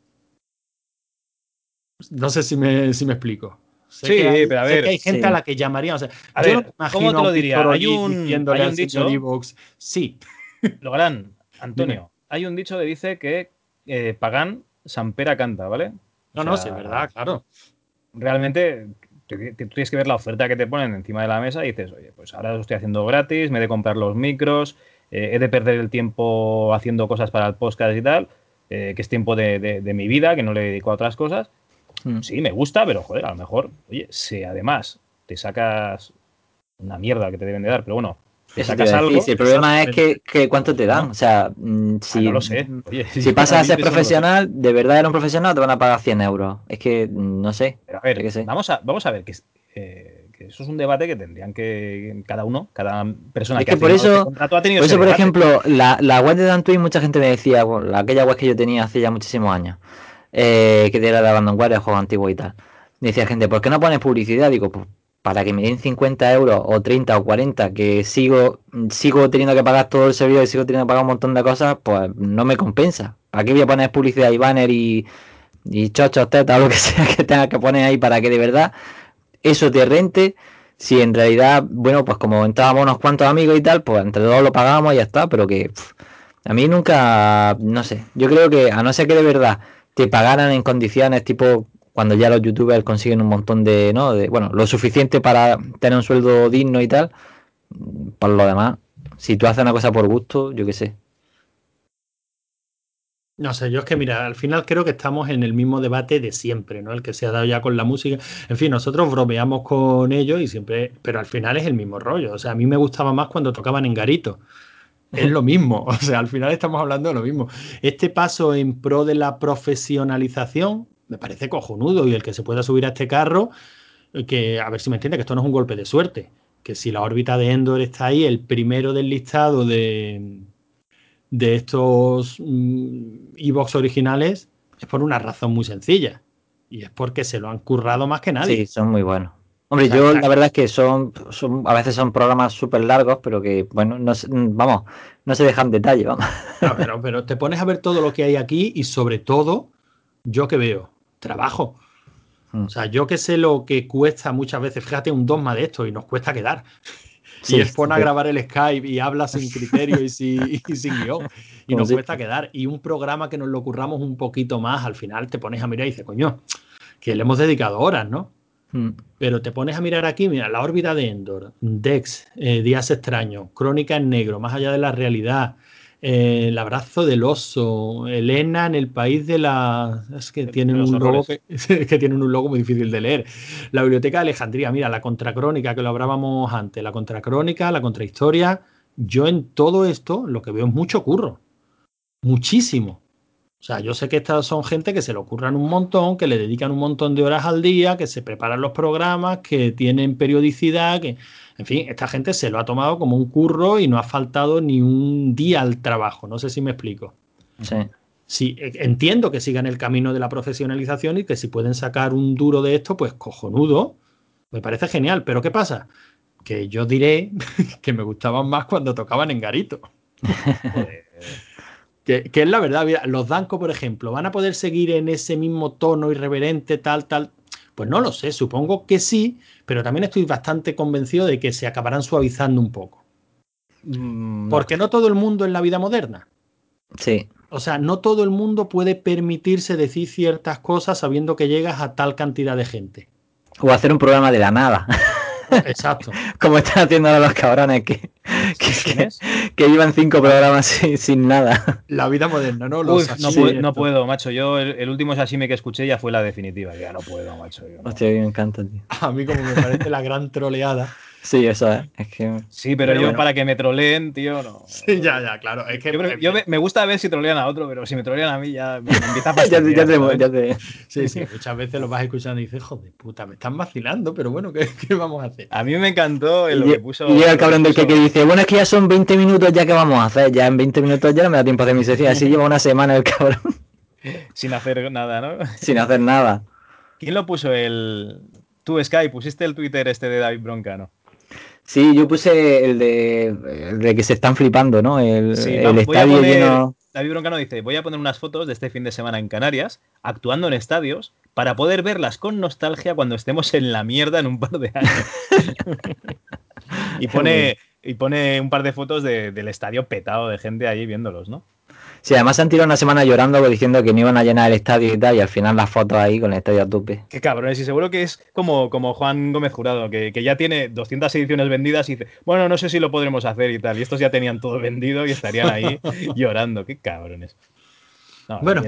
No sé si me, si me explico. Sé Sí, hay, pero a ver, que hay gente sí. a la que llamaría. O sea, A yo ver, no ¿cómo te lo diría? Hay un- diciéndole hay un dicho- sí, [LAUGHS] Lo gran, Antonio, hay un dicho que dice que eh, Pagán Sampera canta, ¿vale? no, O no, sí, es verdad, claro. Realmente tú tienes que ver la oferta que te ponen encima de la mesa y dices, oye, pues ahora lo estoy haciendo gratis, me he de comprar los micros, eh, he de perder el tiempo haciendo cosas para el podcast y tal, eh, que es tiempo de, de- de mi vida, que no le dedico a otras cosas. Mm. Sí, me gusta, pero joder, a lo mejor, oye, si además te sacas una mierda que te deben de dar, pero bueno, te Eso sacas algo. si el problema es que, que cuánto te dan. O sea, mm, Ah, si, no lo sé. Oye, [LAUGHS] si pasas a ser eso sé. profesional, de verdad eres un profesional, te van a pagar 100 euros. Es que mm, no sé. Pero a ver, sé. vamos a, vamos a ver que, eh, que eso es un debate que tendrían que cada uno, cada persona Es que, que ha por eso- este contrato ha tenido Por ese eso, por debate. ejemplo, la, la web de Dan Twin, mucha gente me decía, bueno, la- aquella web que yo tenía hace ya muchísimos años, eh, que era de Abandonware, el juego antiguo y tal. Decía gente, ¿por qué no pones publicidad? Digo, pues para que me den 50 euros o 30 o 40, que sigo, sigo teniendo que pagar todo el servidor y sigo teniendo que pagar un montón de cosas, pues no me compensa. ¿Para qué voy a poner publicidad y banner y, y chochos, tetas, [LAUGHS] lo que sea que tengas que poner ahí para que de verdad eso te rente? Si en realidad, bueno, pues como entrábamos unos cuantos amigos y tal, pues entre todos lo pagábamos y ya está, pero que a mí nunca, no sé, yo creo que a no ser que de verdad te pagaran en condiciones tipo cuando ya los youtubers consiguen un montón de, ¿no? De, bueno, lo suficiente para tener un sueldo digno y tal, por lo demás, si tú haces una cosa por gusto, yo qué sé. No sé, yo es que mira, al final creo que estamos en el mismo debate de siempre, ¿no? El que se ha dado ya con la música. En fin, nosotros bromeamos con ellos y siempre, pero al final es el mismo rollo. O sea, a mí me gustaba más cuando tocaban en garito. Es [LAUGHS] lo mismo, o sea, al final estamos hablando de lo mismo. Este paso en pro de la profesionalización me parece cojonudo y el que se pueda subir a este carro, eh, que a ver si me entiende que esto no es un golpe de suerte, que si la órbita de Endor está ahí, el primero del listado de, de estos mm, Evox originales, es por una razón muy sencilla. Y es porque se lo han currado más que nadie. Sí, son muy buenos. Hombre, O sea, yo la verdad es que son, son a veces son programas súper largos, pero que, bueno, no, vamos, no se dejan detalle, vamos. No, pero, pero te pones a ver todo lo que hay aquí y sobre todo, yo que veo, trabajo. Mm. O sea, yo que sé lo que cuesta muchas veces, fíjate un dogma de esto y nos cuesta quedar. Sí, y es pon a grabar el Skype y habla sin criterio y sin, [LAUGHS] y sin guion. Y nos si- cuesta quedar. Y un programa que nos lo curramos un poquito más, al final te pones a mirar y dices, coño, que le hemos dedicado horas, ¿no? Mm. Pero te pones a mirar aquí, mira, la órbita de Endor, Dex, eh, Días Extraños, Crónica en Negro, Más allá de la realidad, eh, El abrazo del oso, Elena en el país de la... Es que tienen un logo que, [LAUGHS] que tienen un logo muy difícil de leer. La Biblioteca de Alejandría, mira, la contracrónica que lo hablábamos antes, la contracrónica, la contrahistoria. Yo en todo esto lo que veo es mucho curro. Muchísimo. O sea, yo sé que estas son gente que se le ocurran un montón, que le dedican un montón de horas al día, que se preparan los programas, que tienen periodicidad, que, en fin, esta gente se lo ha tomado como un curro y no ha faltado ni un día al trabajo. No sé si me explico. Sí. Sí, eh, entiendo que sigan el camino de la profesionalización y que si pueden sacar un duro de esto, pues cojonudo. Me parece genial. Pero ¿qué pasa? Que yo diré [LAUGHS] que me gustaban más cuando tocaban en garito. Joder. [LAUGHS] Que, que es la verdad, mira, los Danco, por ejemplo, ¿van a poder seguir en ese mismo tono irreverente, tal, tal? Pues no lo sé, supongo que sí, pero también estoy bastante convencido de que se acabarán suavizando un poco. Mm. Porque no todo el mundo en la vida moderna. Sí. O sea, no todo el mundo puede permitirse decir ciertas cosas sabiendo que llegas a tal cantidad de gente. O hacer un programa de la nada. [LAUGHS] Exacto. [LAUGHS] Como están haciendo ahora los cabrones que, que, ¿Quién que, es? que llevan cinco programas sin, nada. La vida moderna, ¿no? no, puedo, no, puedo, macho. Yo el, último sashimi que escuché ya fue la definitiva. Ya no puedo, macho. Hostia, me encanta, tío. A mí como me parece la gran troleada [LAUGHS] Sí, eso es. que... Sí, pero, yo para que me troleen, tío, no. [LAUGHS] Sí, ya, ya, claro. Es que yo, me, gusta ver si trolean a otro, pero si me trolean a mí ya me, empieza a [LAUGHS] ya, ya, te, ya te... Sí, sí, muchas veces lo vas escuchando y dices, joder, puta, me están vacilando, pero bueno, ¿qué, qué vamos a hacer? A mí me encantó lo que puso. Y llega el cabrón del que, dice, bueno, es que ya son 20 minutos, ya que vamos a hacer, ya en 20 minutos ya no me da tiempo de hacer mi sesión. Así lleva una semana el cabrón. [LAUGHS] Sin hacer nada, ¿no? Sin hacer nada. ¿Quién lo puso el. Tú, Sky, pusiste el Twitter este de David Broncano. Sí, yo puse el de, que se están flipando, ¿no? El, estadio lleno. David Broncano dice: Voy a poner unas fotos de este fin de semana en Canarias, actuando en estadios, para poder verlas con nostalgia cuando estemos en la mierda en un par de años. [LAUGHS] y, pone, y pone un par de fotos del estadio petado de gente ahí viéndolos, ¿no? Sí, además se han tirado una semana llorando diciendo que no iban a llenar el estadio y tal, y al final las fotos ahí con el estadio a tope. Qué cabrones, y seguro que es como, como Juan Gómez Jurado, que, ya tiene 200 ediciones vendidas y dice, bueno, no sé si lo podremos hacer y tal, y estos ya tenían todo vendido y estarían ahí [LAUGHS] llorando. Qué cabrones. bueno,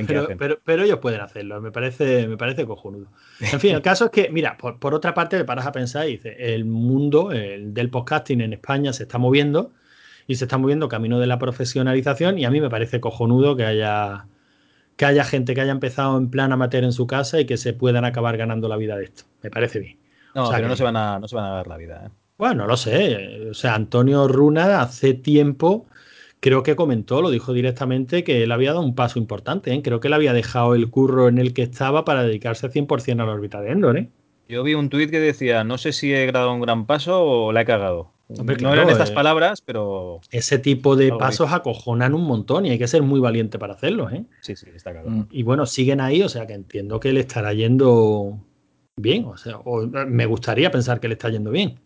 pero, ellos pueden hacerlo, me parece, me parece cojonudo. En fin, el caso es que, mira, por, otra parte, te paras a pensar y dices, el mundo del podcasting en España se está moviendo y se está moviendo camino de la profesionalización y a mí me parece cojonudo que haya que haya gente que haya empezado en plan amateur en su casa y que se puedan acabar ganando la vida de esto. Me parece bien. No, pero no, se van a, no se van a dar la vida. ¿eh? Bueno, no lo sé. O sea, Antonio Runa hace tiempo creo que comentó, lo dijo directamente, que él había dado un paso importante. ¿eh? Creo que él había dejado el curro en el que estaba para dedicarse 100% a la órbita de Endor. ¿eh? Yo vi un tuit que decía, no sé si he dado un gran paso o la he cagado no eran estas eh, palabras, pero. Ese tipo de pasos acojonan un montón y hay que ser muy valiente para hacerlo, ¿eh? Sí, sí, está claro. Mm, y bueno, siguen ahí, o sea que entiendo que le estará yendo bien. O sea, me gustaría pensar que le está yendo bien.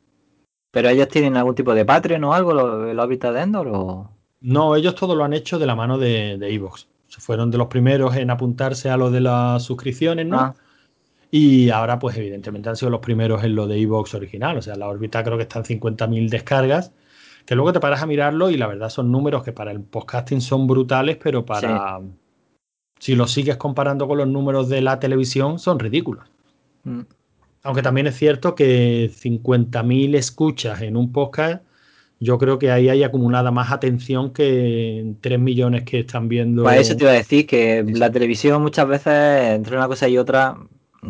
¿Pero ellos tienen algún tipo de Patreon o algo, el hábitat de Endor? O... No, ellos todo lo han hecho de la mano de Evox. Se fueron de los primeros en apuntarse a lo de las suscripciones, ¿no? Ah. Y ahora, pues evidentemente han sido los primeros en lo de Evox original. O sea, la órbita creo que están 50.000 descargas. Que luego te paras a mirarlo y la verdad son números que para el podcasting son brutales, pero para. Si lo sigues comparando con los números de la televisión, son ridículos. Mm. Aunque también es cierto que 50.000 escuchas en un podcast, yo creo que ahí hay acumulada más atención que 3 millones que están viendo. Pues eso te iba a decir, que la televisión muchas veces, entre una cosa y otra,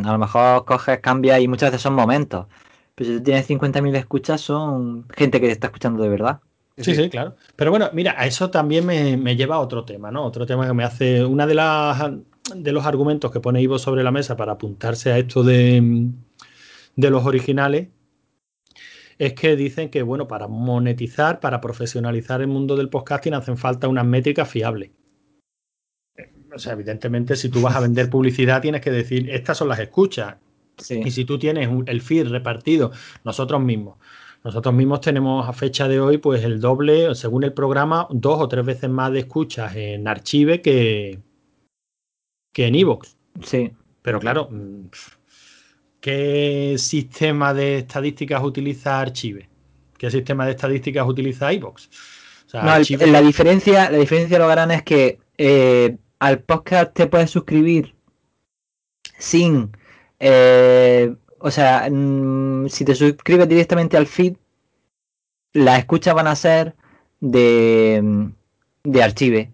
a lo mejor coges, cambias y muchas veces son momentos. Pero si tú tienes 50.000 escuchas, son gente que te está escuchando de verdad. Sí, sí, claro. Pero bueno, mira, a eso también me, lleva a otro tema, ¿no? Otro tema que me hace. Una de las de los argumentos que pone Ivo sobre la mesa para apuntarse a esto de, de los originales es que dicen que, bueno, para monetizar, para profesionalizar el mundo del podcasting hacen falta unas métricas fiables. O sea, evidentemente, si tú vas a vender publicidad, tienes que decir, estas son las escuchas. Y si tú tienes el feed repartido, nosotros mismos, nosotros mismos tenemos a fecha de hoy, pues el doble, según el programa, dos o tres veces más de escuchas en Archive que, que en Evox. Sí. Pero claro, mm, ¿qué sistema de estadísticas utiliza Archive? ¿Qué sistema de estadísticas utiliza Evox? la diferencia, la diferencia lo gran es que eh, al podcast te puedes suscribir sin, eh, o sea, mm, si te suscribes directamente al feed, las escuchas van a ser de, de archive.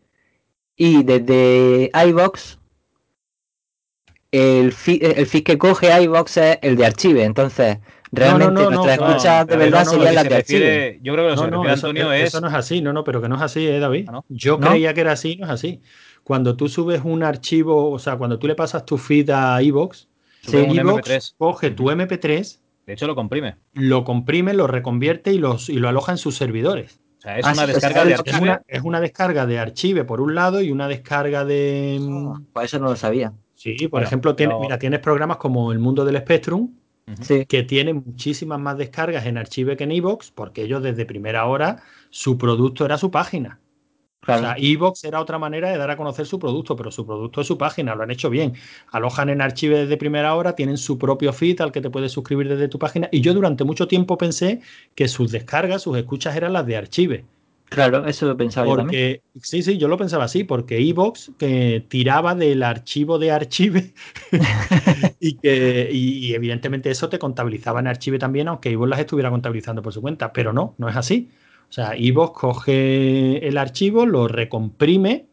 Y desde iBox, el feed, el feed que coge iBox es el de archive. Entonces, realmente nuestras escuchas de verdad serían las de archive. Yo creo que lo que no, Antonio es. Eso no es así, no, no, pero que no es así, ¿eh, David. Ah, yo creía que era así, no es así cuando tú subes un archivo, o sea, cuando tú le pasas tu feed a Evox, Evox coge tu MP3. De hecho, lo comprime. Lo comprime, lo reconvierte y, los, y lo aloja en sus servidores. O sea, es ah, una descarga de archive. Es una, descarga de archive por un lado y una descarga de. Oh, pues eso no lo sabía. Sí, por ejemplo, mira, tienes programas como El Mundo del Spectrum, que tienen muchísimas más descargas en archive que en Evox, porque ellos desde primera hora su producto era su página. O sea, Evox era otra manera de dar a conocer su producto, pero su producto es su página, lo han hecho bien. Alojan en archivo desde primera hora, tienen su propio feed al que te puedes suscribir desde tu página. Y yo durante mucho tiempo pensé que sus descargas, sus escuchas eran las de Archive. Claro, eso lo pensaba yo también. Sí, sí, yo lo pensaba así, porque Evox que tiraba del archivo de Archive [LAUGHS] y que y, evidentemente eso te contabilizaba en Archive también, aunque Evox las estuviera contabilizando por su cuenta, pero no, no es así. O sea, Evox coge el archivo, lo recomprime,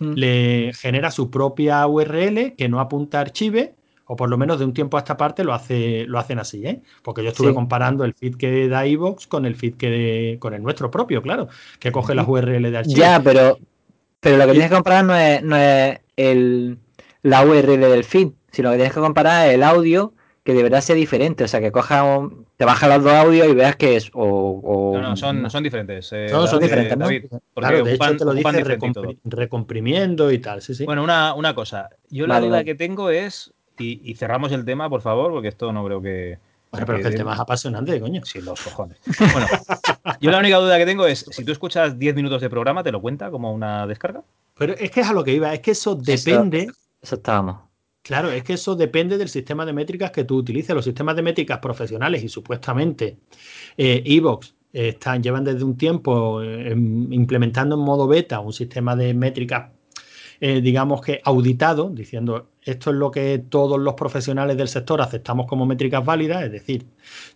le genera su propia URL que no apunta a Archive o por lo menos de un tiempo a esta parte lo, hace, lo hacen así, ¿eh? Porque yo estuve comparando el feed que da iVoox con el feed que con el nuestro propio, claro, que coge las URL de archivo. Ya, pero, pero lo que tienes que comparar no es, no es el, la URL del feed, sino que tienes que comparar el audio que deberá ser diferente, o sea, que coja te baja los dos audios y veas que es o, no, no, son, son diferentes. Eh, son diferentes, claro, de hecho te lo dice recomprimiendo y tal, sí, sí. Bueno, una, una cosa, yo la duda que tengo es y, cerramos el tema, por favor, porque esto no creo que. Bueno, pero que el tema es apasionante, coño. Sí, los cojones. Bueno, yo la única duda que tengo es: si tú escuchas 10 minutos de programa, ¿te lo cuenta como una descarga? Pero es que es a lo que iba, es que eso depende. Eso, estábamos. Claro, es que eso depende del sistema de métricas que tú utilices. Los sistemas de métricas profesionales y supuestamente eh, Evox están, llevan desde un tiempo eh, implementando en modo beta un sistema de métricas eh, digamos que auditado, diciendo esto es lo que todos los profesionales del sector aceptamos como métricas válidas, es decir,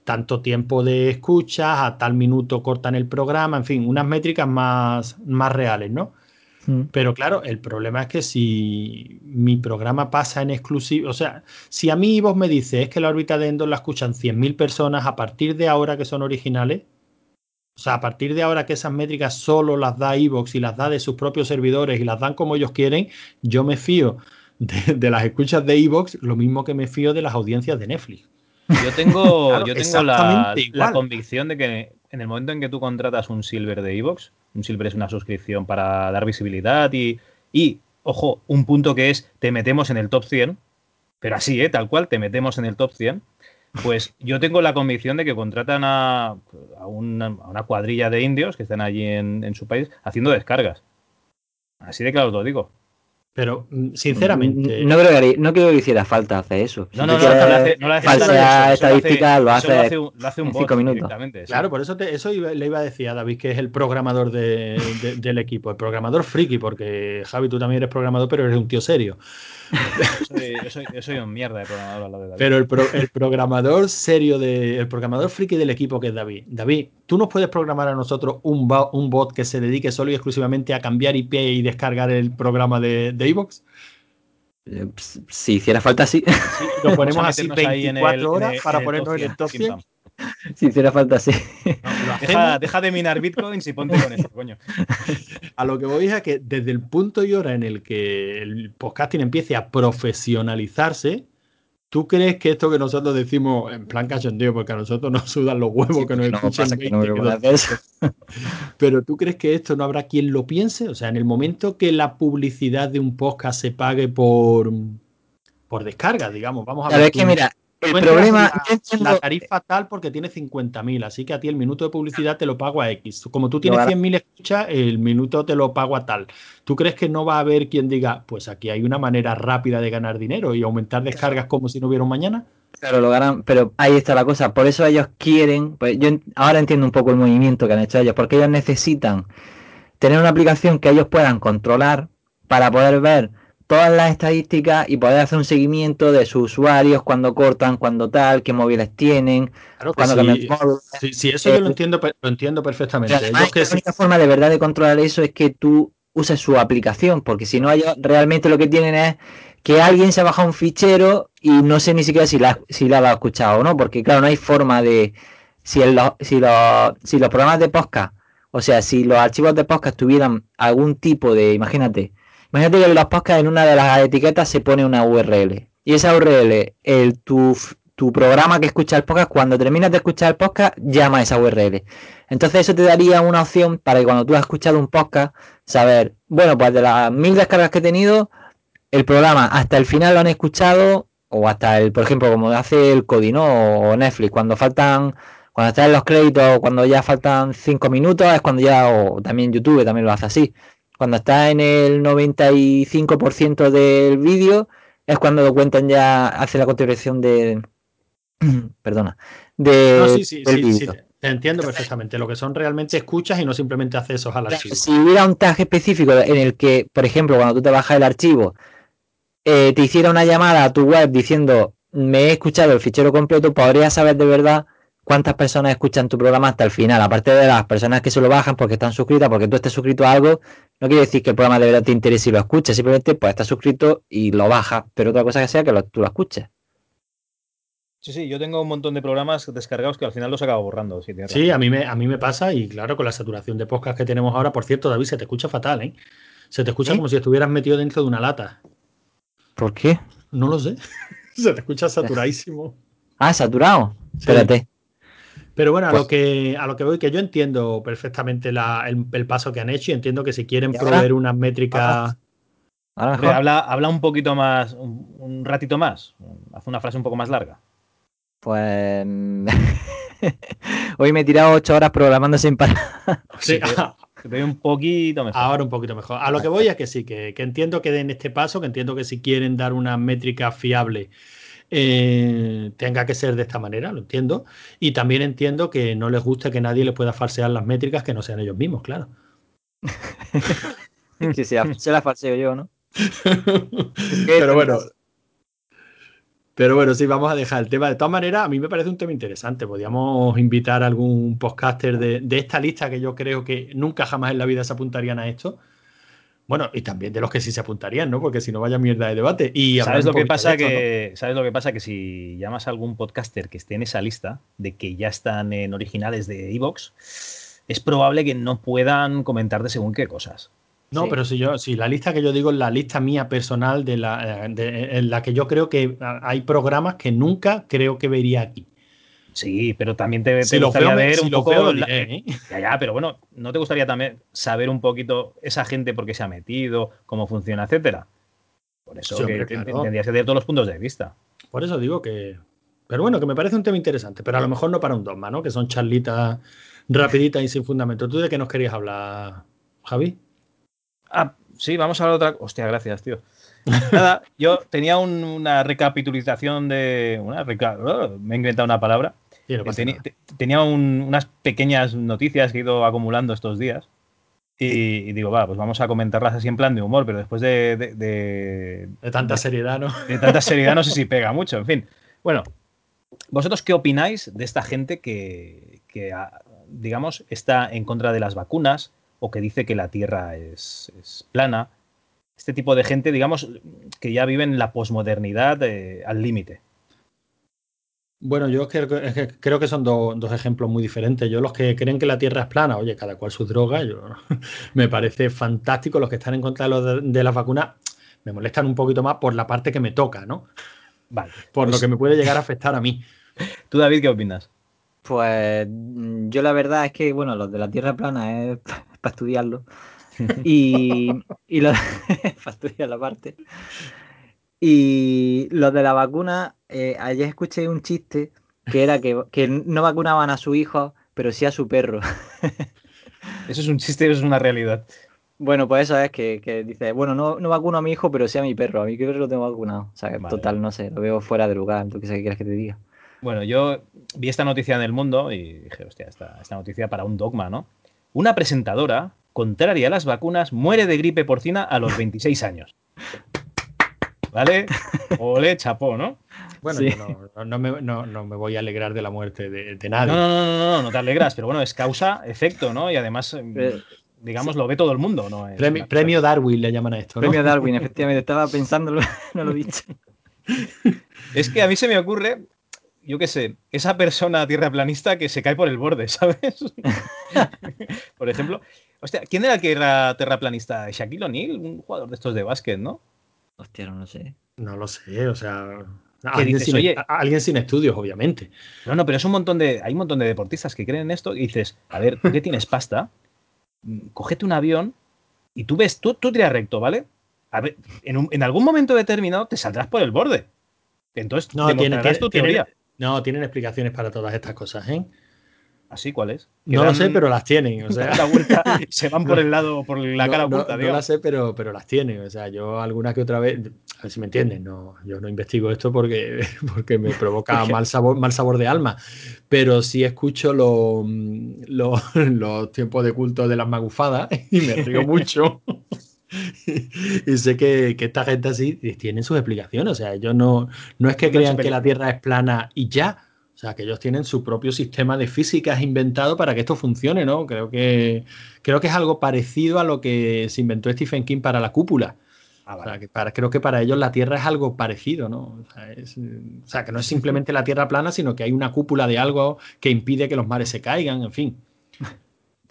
tanto tiempo de escucha, a tal minuto cortan el programa, en fin, unas métricas más, más reales, ¿no? Mm. Pero claro, el problema es que si mi programa pasa en exclusivo, o sea, si a mí vos me dices es que la órbita de Endor la escuchan 100.000 personas a partir de ahora que son originales, o sea, a partir de ahora que esas métricas solo las da Evox y las da de sus propios servidores y las dan como ellos quieren, yo me fío de, las escuchas de Evox lo mismo que me fío de las audiencias de Netflix. Yo tengo, [LAUGHS] yo tengo la, convicción de que en el momento en que tú contratas un Silver de Evox, un Silver es una suscripción para dar visibilidad y, y, ojo, un punto que es, te metemos en el top 100, pero así, ¿eh? tal cual, te metemos en el top 100. Pues yo tengo la convicción de que contratan a, una, cuadrilla de indios que están allí en, su país haciendo descargas. Así de claro os lo digo. Pero, mm, sinceramente. No creo, que, no creo que hiciera falta hacer eso. no, no, no, no, hace, no falta. estadística lo hace, lo hace, un cinco minutos. Claro, por eso, eso le iba a decir a David, que es el programador del equipo. El programador friki, porque Javi, tú también eres programador, pero eres un tío serio. Yo soy, un mierda de programador. Pero el, programador serio, de, el programador friki del equipo que es David. David, ¿tú nos puedes programar a nosotros un, un bot que se dedique solo y exclusivamente a cambiar IP y descargar el programa de, de Evox? Eh, si hiciera falta, sí. lo ponemos [LAUGHS] así 24 horas para ponernos en el top 100. [LAUGHS] Si hiciera falta, sí. deja, de minar bitcoins y ponte con eso, [LAUGHS] coño. A lo que voy es a que desde el punto y hora en el que el podcasting empiece a profesionalizarse, ¿tú crees que esto que nosotros decimos en plan cachondeo, porque a nosotros nos sudan los huevos que nos escuchen pero tú crees que esto no habrá quien lo piense? O sea, en el momento que la publicidad de un podcast se pague por, por descarga, digamos, vamos a ver. que mira, el problema. La, tarifa tal porque tiene 50.000, así que a ti el minuto de publicidad te lo pago a X. Como tú tienes 100.000 escuchas, el minuto te lo pago a tal. ¿Tú crees que no va a haber quien diga, pues aquí hay una manera rápida de ganar dinero y aumentar descargas como si no hubiera un mañana? Claro, lo ganan, pero ahí está la cosa. Por eso ellos quieren, pues yo ahora entiendo un poco el movimiento que han hecho ellos, porque ellos necesitan tener una aplicación que ellos puedan controlar para poder ver todas las estadísticas y poder hacer un seguimiento de sus usuarios, cuando cortan, cuando tal, qué móviles tienen, claro cuando sí, sí, eso yo lo eh, entiendo, lo entiendo perfectamente. la única forma de verdad de controlar eso es que tú uses su aplicación, porque si no realmente lo que tienen es que alguien se ha bajado un fichero y no sé ni siquiera si la, si la ha escuchado o no, porque claro, no hay forma de si, el, si, si los programas de podcast, o sea, si los archivos de podcast tuvieran algún tipo de, imagínate, Imagínate que los podcasts en una de las etiquetas se pone una URL. Y esa URL, el, tu, tu programa que escucha el podcast, cuando terminas de escuchar el podcast, llama a esa URL. Entonces eso te daría una opción para que cuando tú has escuchado un podcast, saber, bueno, pues de las mil descargas que he tenido, el programa hasta el final lo han escuchado, o hasta el, por ejemplo, como hace el Codino o Netflix, cuando faltan, cuando están los créditos, cuando ya faltan cinco minutos, es cuando ya, o también YouTube también lo hace así cuando está en el 95% del vídeo, es cuando lo cuentan ya, hace la continuación de. [CLEARS THROAT] Perdona. De, no, sí, sí, sí, Te entiendo perfectamente. Lo que son realmente escuchas y no simplemente accesos al archivo. Si hubiera un tag específico en el que, por ejemplo, cuando tú te bajas el archivo, eh, te hiciera una llamada a tu web diciendo me he escuchado el fichero completo, podrías saber de verdad cuántas personas escuchan tu programa hasta el final. Aparte de las personas que se lo bajan porque están suscritas, porque tú estés suscrito a algo, no quiere decir que el programa de verdad te interese y lo escuches, simplemente pues estás suscrito y lo bajas, pero otra cosa que sea que tú lo escuches. Sí, sí, yo tengo un montón de programas descargados que al final los acabo borrando. Sí, a, mí me, a mí me pasa y claro, con la saturación de podcast que tenemos ahora, por cierto, David, se te escucha fatal, ¿eh? Se te escucha como si estuvieras metido dentro de una lata. ¿Por qué? No lo sé. [LAUGHS] se te escucha [LAUGHS] saturadísimo. Ah, saturado. Espérate. Pero bueno, a, pues lo que, a lo que voy, que yo entiendo perfectamente el, paso que han hecho y entiendo que si quieren proveer unas métricas... habla, habla un poquito más, un, ratito más. Haz una frase un poco más larga. Pues [LAUGHS] hoy me he tirado ocho horas programando sin parar. [LAUGHS] Sí, te, un poquito mejor. Ahora un poquito mejor. A lo que voy es que sí, que, que entiendo que den este paso, que entiendo que si quieren dar una métrica fiable eh, tenga que ser de esta manera, lo entiendo. Y también entiendo que no les guste que nadie les pueda falsear las métricas que no sean ellos mismos, claro. [LAUGHS] que se, se las falseo yo, ¿no? [LAUGHS] Pero bueno. Pero bueno, sí, vamos a dejar el tema. De todas maneras, a mí me parece un tema interesante. Podríamos invitar a algún podcaster de, de esta lista que yo creo que nunca jamás en la vida se apuntarían a esto bueno, y también de los que sí se apuntarían, ¿no? Porque si no vaya mierda de debate. Y ¿Sabes lo que pasa que sabes lo que pasa que si llamas a algún podcaster que esté en esa lista de que ya están en originales de Evox, es probable que no puedan comentar de según qué cosas. No, pero si yo, si la lista que yo digo es la lista mía personal de la, eh, en la que yo creo que hay programas que nunca creo que vería aquí. Sí, pero también te, gustaría ver un poco. ¿eh? Ya, ya, pero bueno, ¿no te gustaría también saber un poquito esa gente por qué se ha metido, cómo funciona, etcétera? Por eso que tendrías que tener todos los puntos de vista. Por eso digo que. Pero bueno, que me parece un tema interesante, pero a lo mejor no para un dogma, ¿no? Que son charlitas rapiditas y sin fundamento. ¿Tú de qué nos querías hablar, Javi? Ah, sí, vamos a hablar de otra. Hostia, gracias, tío. Nada, yo tenía una recapitulación de. Una oh, me he inventado una palabra tenía, unas pequeñas noticias que he ido acumulando estos días. Y, digo, va, pues vamos a comentarlas así en plan de humor, pero después de. De, tanta seriedad, ¿no? De tanta [LAUGHS] seriedad, no sé si pega mucho. En fin. Bueno, ¿vosotros qué opináis de esta gente que, ah, digamos, está en contra de las vacunas o que dice que la Tierra es, plana? Este tipo de gente, digamos, que ya vive en la posmodernidad eh, al límite. Bueno, yo creo, creo que son dos ejemplos muy diferentes. Yo los que creen que la Tierra es plana, oye, cada cual su droga, yo, [LAUGHS] me parece fantástico. Los que están en contra de, las vacunas me molestan un poquito más por la parte que me toca, ¿no? Vale. Por lo pues que me puede llegar a afectar a mí. ¿Tú, David, qué opinas? Pues mm, yo la verdad es que, bueno, los de la Tierra plana [LAUGHS] es para estudiarlo. [LAUGHS] y, y para estudiar la parte. Y los de la vacuna, eh, ayer escuché un chiste que era que, no vacunaban a su hijo, pero sí a su perro. Eso es un chiste, eso es una realidad. Bueno, pues eso es que, dice, bueno, no, no, vacuno a mi hijo, pero sí a mi perro. A mi perro lo tengo vacunado. O sea, total, no sé, lo veo fuera de lugar. ¿Tú qué, quieres que te diga? Bueno, yo vi esta noticia en el mundo y dije, hostia, esta, esta noticia para un dogma, ¿no? Una presentadora, contraria a las vacunas, muere de gripe porcina a los 26 años. ¿Vale? Ole, chapó, ¿no? Bueno, no, me, voy a alegrar de la muerte de, nadie. No, no, no, no, no te alegras, pero bueno, es causa, efecto, ¿no? Y además, eh, digamos, lo ve todo el mundo, ¿no? premio, Darwin le llaman a esto, ¿no? Premio Darwin, efectivamente, estaba pensando, [LAUGHS] no lo he dicho. [LAUGHS] Es que a mí se me ocurre, yo qué sé, esa persona tierraplanista que se cae por el borde, [LAUGHS] ¿sabes? por ejemplo. Hostia, ¿quién era el que era terraplanista? Shaquille O'Neal, un jugador de estos de básquet, ¿no? Hostia, no lo sé. No lo sé, o sea. Alguien, sin, alguien, sin, estudios, obviamente. No, no, pero es un montón de. Hay un montón de deportistas que creen en esto y dices, a ver, ¿tú qué [LAUGHS] tienes pasta? Mm, cógete un avión y tú ves, tú, tú tiras recto, ¿vale? A ver, en, algún momento determinado te saldrás por el borde. Entonces, no, tiene, tu teoría. no, tienen explicaciones para todas estas cosas, ¿eh? ¿Así cuál es? No lo sé, pero las tienen. O [LAUGHS] sea, [LAUGHS] se van por el lado, por la cara oculta. No, no las sé, pero, pero las tienen. O sea, yo alguna que otra vez, a ver si me entienden, no, yo no investigo esto porque, [LAUGHS] porque me provoca mal sabor, mal sabor de alma. Pero sí escucho los, los tiempos de culto de las magufadas y me río mucho. y sé que, que, esta gente así tiene sus explicaciones. O sea, ellos no, no es que crean que la Tierra es plana y ya o sea, que ellos tienen su propio sistema de físicas inventado para que esto funcione, ¿no? Creo que, creo que es algo parecido a lo que se inventó Stephen King para la cúpula. Ah, o sea, que para, creo que para ellos la Tierra es algo parecido, ¿no? O sea, que no es simplemente la Tierra plana, sino que hay una cúpula de algo que impide que los mares se caigan, en fin.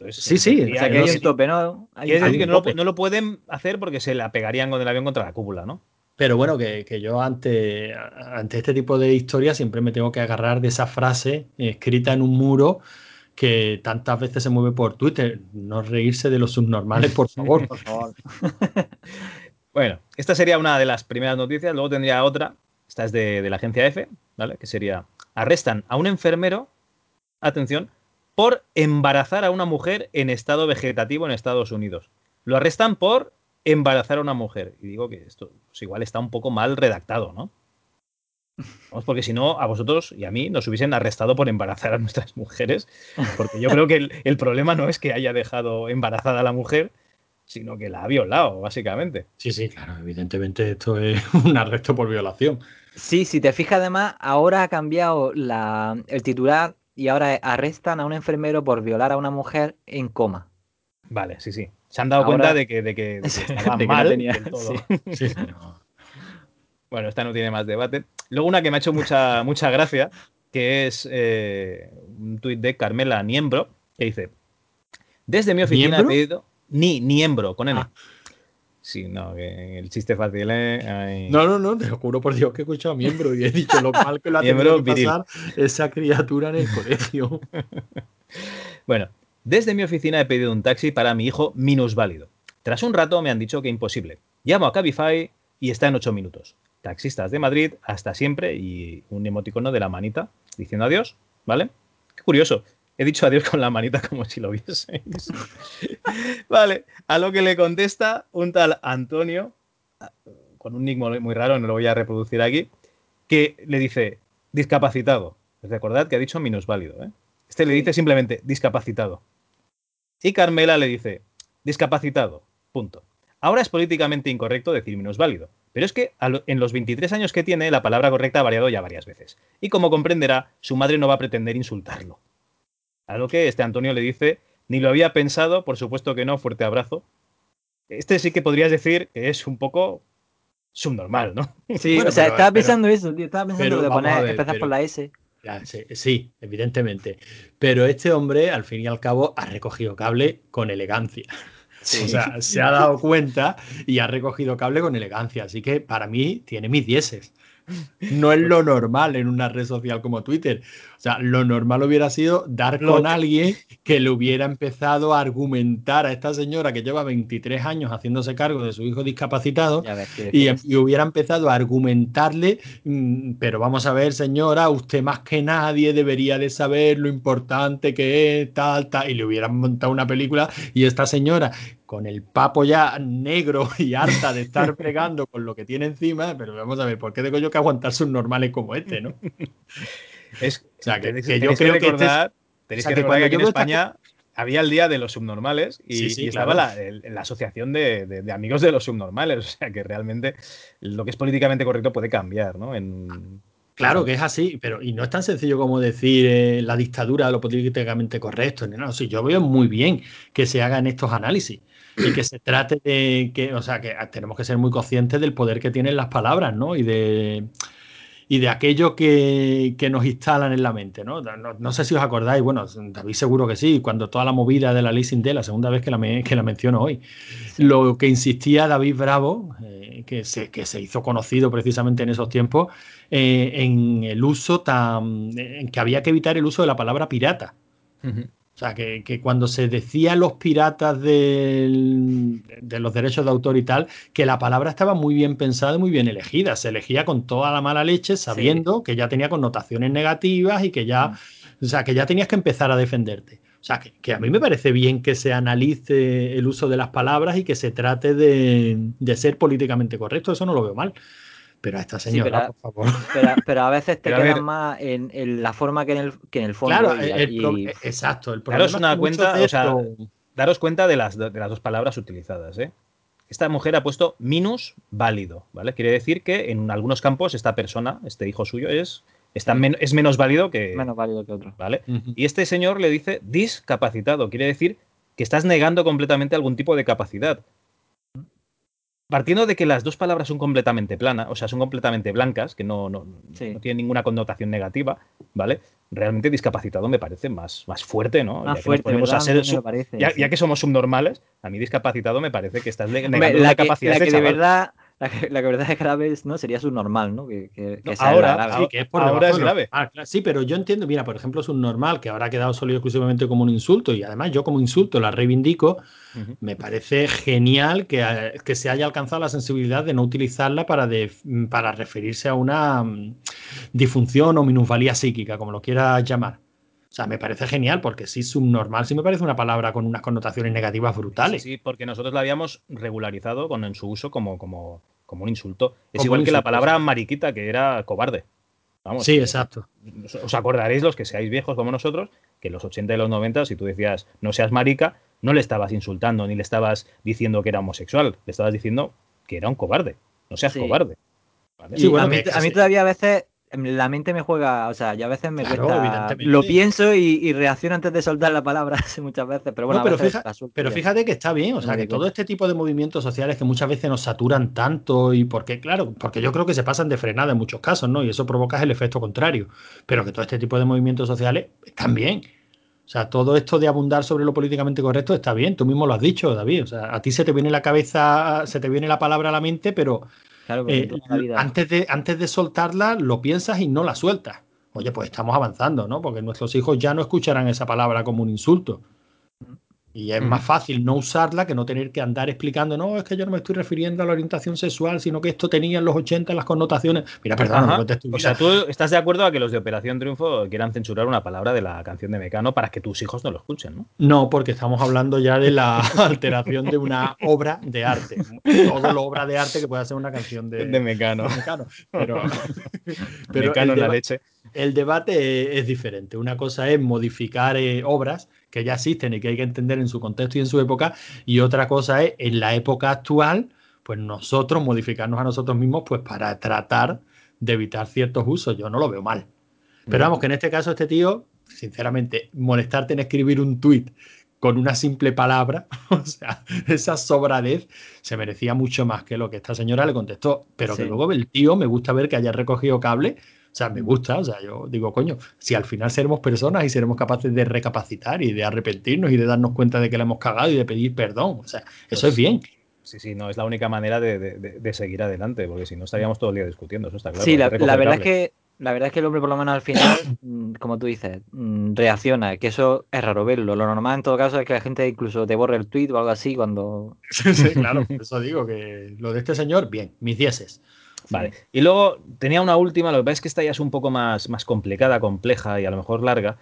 sí, sí. O sea, que hay un tope, ¿no? Hay decir que no, no, lo pueden hacer porque se la pegarían con el avión contra la cúpula, ¿no? Pero bueno, que, yo ante, ante este tipo de historias siempre me tengo que agarrar de esa frase escrita en un muro que tantas veces se mueve por Twitter. No reírse de los subnormales, por favor. [LAUGHS] bueno, esta sería una de las primeras noticias. Luego tendría otra. Esta es de, de la agencia F, ¿vale? Que sería: arrestan a un enfermero, atención, por embarazar a una mujer en estado vegetativo en Estados Unidos. Lo arrestan por embarazar a una mujer. Y digo que esto pues igual está un poco mal redactado, ¿no? Vamos, porque si no, a vosotros y a mí nos hubiesen arrestado por embarazar a nuestras mujeres, porque yo creo que el, problema no es que haya dejado embarazada a la mujer, sino que la ha violado, básicamente. Sí, sí, claro, evidentemente esto es [LAUGHS] un arresto por violación. Sí, si te fijas además, ahora ha cambiado la, el titular y ahora arrestan a un enfermero por violar a una mujer en coma. Vale, sí, sí se han dado cuenta de que, de que, [LAUGHS] estaba mal tenía, todo. [LAUGHS] Bueno, esta no tiene más debate. Luego una que me ha hecho mucha, mucha gracia, que es eh, un tuit de Carmela Niembro, que dice, desde mi oficina he pedido... Ni, Niembro, con N. Ah. Sí, no, que el chiste fácil ¿eh? No, no, no, te lo juro por Dios que he escuchado miembro y he dicho lo mal que lo ha tenido que pasar esa criatura en el colegio. [LAUGHS] bueno, desde mi oficina he pedido un taxi para mi hijo minusválido. Tras un rato me han dicho que imposible. Llamo a Cabify y está en 8 minutos. Taxistas de Madrid, hasta siempre, y un emoticono de la manita diciendo adiós, ¿vale? Qué curioso. He dicho adiós con la manita como si lo vieseis. [LAUGHS] vale, a lo que le contesta un tal Antonio, con un nick muy raro, no lo voy a reproducir aquí, que le dice discapacitado. Recordad que ha dicho minusválido, ¿eh? Este le dice simplemente discapacitado. Y Carmela le dice discapacitado. Punto. Ahora es políticamente incorrecto decir válido, pero es que en los 23 años que tiene la palabra correcta ha variado ya varias veces. Y como comprenderá, su madre no va a pretender insultarlo. A lo que este Antonio le dice, ni lo había pensado, por supuesto que no, fuerte abrazo. Este sí que podrías decir que es un poco subnormal, ¿no? Sí, o sea, estaba pensando eso, tío, estaba pensando de poner, empezar por la S sí, evidentemente. Pero este hombre, al fin y al cabo, ha recogido cable con elegancia. [LAUGHS] O sea, se ha dado cuenta y ha recogido cable con elegancia. Así que para mí tiene mis dieces. No es lo normal en una red social como Twitter. O sea, lo normal hubiera sido dar con alguien que le hubiera empezado a argumentar a esta señora que lleva 23 años haciéndose cargo de su hijo discapacitado y, y, hubiera empezado a argumentarle, mm, pero vamos a ver, señora, usted más que nadie debería de saber lo importante que es, tal, tal, y le hubieran montado una película y esta señora con el papo ya negro [LAUGHS] y harta de estar pegando con lo que tiene encima, pero vamos a ver, ¿por qué tengo yo que aguantar sus normales como este, no? [LAUGHS] Es, o sea, que, yo creo que, recordar, tenéis que, recordar que, en España había el día de los subnormales y, estaba la, asociación de, amigos de los subnormales. [LAUGHS] O sea que realmente lo que es políticamente correcto puede cambiar, ¿no? Claro que es así, pero y no es tan sencillo como decir eh, la dictadura de lo políticamente correcto. No, sí, yo veo muy bien que se hagan estos análisis y que se trate de que, o sea, que tenemos que ser muy conscientes del poder que tienen las palabras, ¿no? Y de, y de aquello que, nos instalan en la mente, ¿no? ¿no? sé si os acordáis, bueno, David seguro que sí, cuando toda la movida de la ley de la segunda vez que la, que la menciono hoy, lo que insistía David Bravo, eh, que, se, que se hizo conocido precisamente en esos tiempos, eh, en el uso tan, en que había que evitar el uso de la palabra pirata. O sea, que, cuando se decía los piratas de los derechos de autor y tal, que la palabra estaba muy bien pensada y muy bien elegida. Se elegía con toda la mala leche, sabiendo que ya tenía connotaciones negativas y que ya. O sea, que ya tenías que empezar a defenderte. O sea, que, a mí me parece bien que se analice el uso de las palabras y que se trate de, ser políticamente correcto. Eso no lo veo mal. Pero a esta señora, por favor. [LAUGHS] Pero, a veces te quedas más en, la forma que en el, que en el fondo. Claro, exacto. El daros una cuenta, o sea, daros cuenta de las, de las dos palabras utilizadas. ¿eh? Esta mujer ha puesto minus válido, ¿vale? Quiere decir que en algunos campos esta persona, este hijo suyo, es es menos válido que. Menos válido que otro. ¿Vale? Y este señor le dice discapacitado. Quiere decir que estás negando completamente algún tipo de capacidad. Partiendo de que las dos palabras son completamente planas, o sea, son completamente blancas, que no, no, tienen ninguna connotación negativa, ¿vale? Realmente discapacitado me parece más, más fuerte, ¿no? Más fuerte, ya, que somos subnormales, a mí discapacitado me parece que estás negando la, capacidad de, de verdad la que, la verdad es grave ¿no? sería subnormal, ¿no? Que, que, ahora, sí, que es por ahora es grave. sí, pero yo entiendo, mira, por ejemplo, subnormal, que ahora ha quedado solo exclusivamente como un insulto, y además yo como insulto la reivindico, me parece genial que, que, se haya alcanzado la sensibilidad de no utilizarla para, para referirse a una mm, disfunción o minusvalía psíquica, como lo quieras llamar. O sea, me parece genial porque sí, subnormal sí me parece una palabra con unas connotaciones negativas brutales. Sí, porque nosotros la habíamos regularizado con en su uso como, como, como un insulto. Es igual que la palabra mariquita, que era cobarde. Vamos, sí, exacto. Os acordaréis los que seáis viejos como nosotros, que en los 80 y los 90, si tú decías no seas marica, no le estabas insultando ni le estabas diciendo que era homosexual, le estabas diciendo que era un cobarde. No seas cobarde. Sí, bueno, a, mí, a mí todavía a veces la mente me juega, o sea, yo a veces me cuesta, lo pienso y, reacciono antes de soltar la palabra [LAUGHS] muchas veces, pero bueno, pero, pero, fíjate que está bien, o sea, que todo este tipo de movimientos sociales que muchas veces nos saturan tanto y porque, claro, porque yo creo que se pasan de frenada en muchos casos, ¿no? Y eso provoca el efecto contrario, pero que todo este tipo de movimientos sociales están bien. O sea, todo esto de abundar sobre lo políticamente correcto está bien, tú mismo lo has dicho, David, o sea, a ti se te viene la cabeza, se te viene la palabra a la mente, pero eh, antes, de, antes de soltarla, lo piensas y no la sueltas. Oye, pues estamos avanzando, ¿no? Porque nuestros hijos ya no escucharán esa palabra como un insulto. Y es más fácil no usarla que no tener que andar explicando, no, es que yo no me estoy refiriendo a la orientación sexual, sino que esto tenía en los 80 las connotaciones. Mira, perdón, no O sea, tú estás de acuerdo a que los de Operación Triunfo quieran censurar una palabra de la canción de Mecano para que tus hijos no lo escuchen, ¿no? No, porque estamos hablando ya de la [LAUGHS] alteración de una obra de arte. Todo lo obra de arte que pueda ser una canción de, de Mecano. [LAUGHS] Pero, Mecano en la leche. El debate es diferente. Una cosa es modificar eh, obras que ya existen y que hay que entender en su contexto y en su época, y otra cosa es en la época actual, pues nosotros modificarnos a nosotros mismos pues para tratar de evitar ciertos usos. Yo no lo veo mal. Pero vamos, que en este caso este tío, sinceramente, molestarte en escribir un tuit con una simple palabra, [LAUGHS] o sea, esa sobradez se merecía mucho más que lo que esta señora le contestó. Pero que luego el tío me gusta ver que haya recogido cable sea, me gusta, o sea, yo digo, coño, si al final seremos personas y seremos capaces de recapacitar y de arrepentirnos y de darnos cuenta de que la hemos cagado y de pedir perdón, o sea, eso es pues bien. Sí, sí, no es la única manera de, seguir adelante, porque si no estaríamos todo el día discutiendo, eso está claro. Sí, la, verdad es que la verdad es que el hombre por lo menos al final, [COUGHS] mm, como tú dices, mm, reacciona, que eso es raro verlo. Lo normal en todo caso es que la gente incluso te borre el tweet o algo así cuando... Sí, [LAUGHS] claro, por eso digo que lo de este señor, bien, mis dieces. Vale. Y luego tenía una última, lo que pasa es que esta ya es un poco más, más complicada, compleja y a lo mejor larga,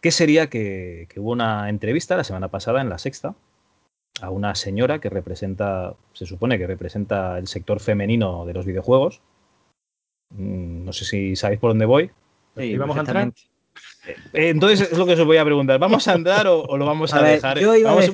que sería que, hubo una entrevista la semana pasada en La Sexta a una señora que representa, se supone que representa el sector femenino de los videojuegos. Mm, no sé si sabéis por dónde voy. Sí, vamos a entrar? Eh, entonces es lo que os voy a preguntar. ¿Vamos a andar o, lo vamos [LAUGHS] a, dejar?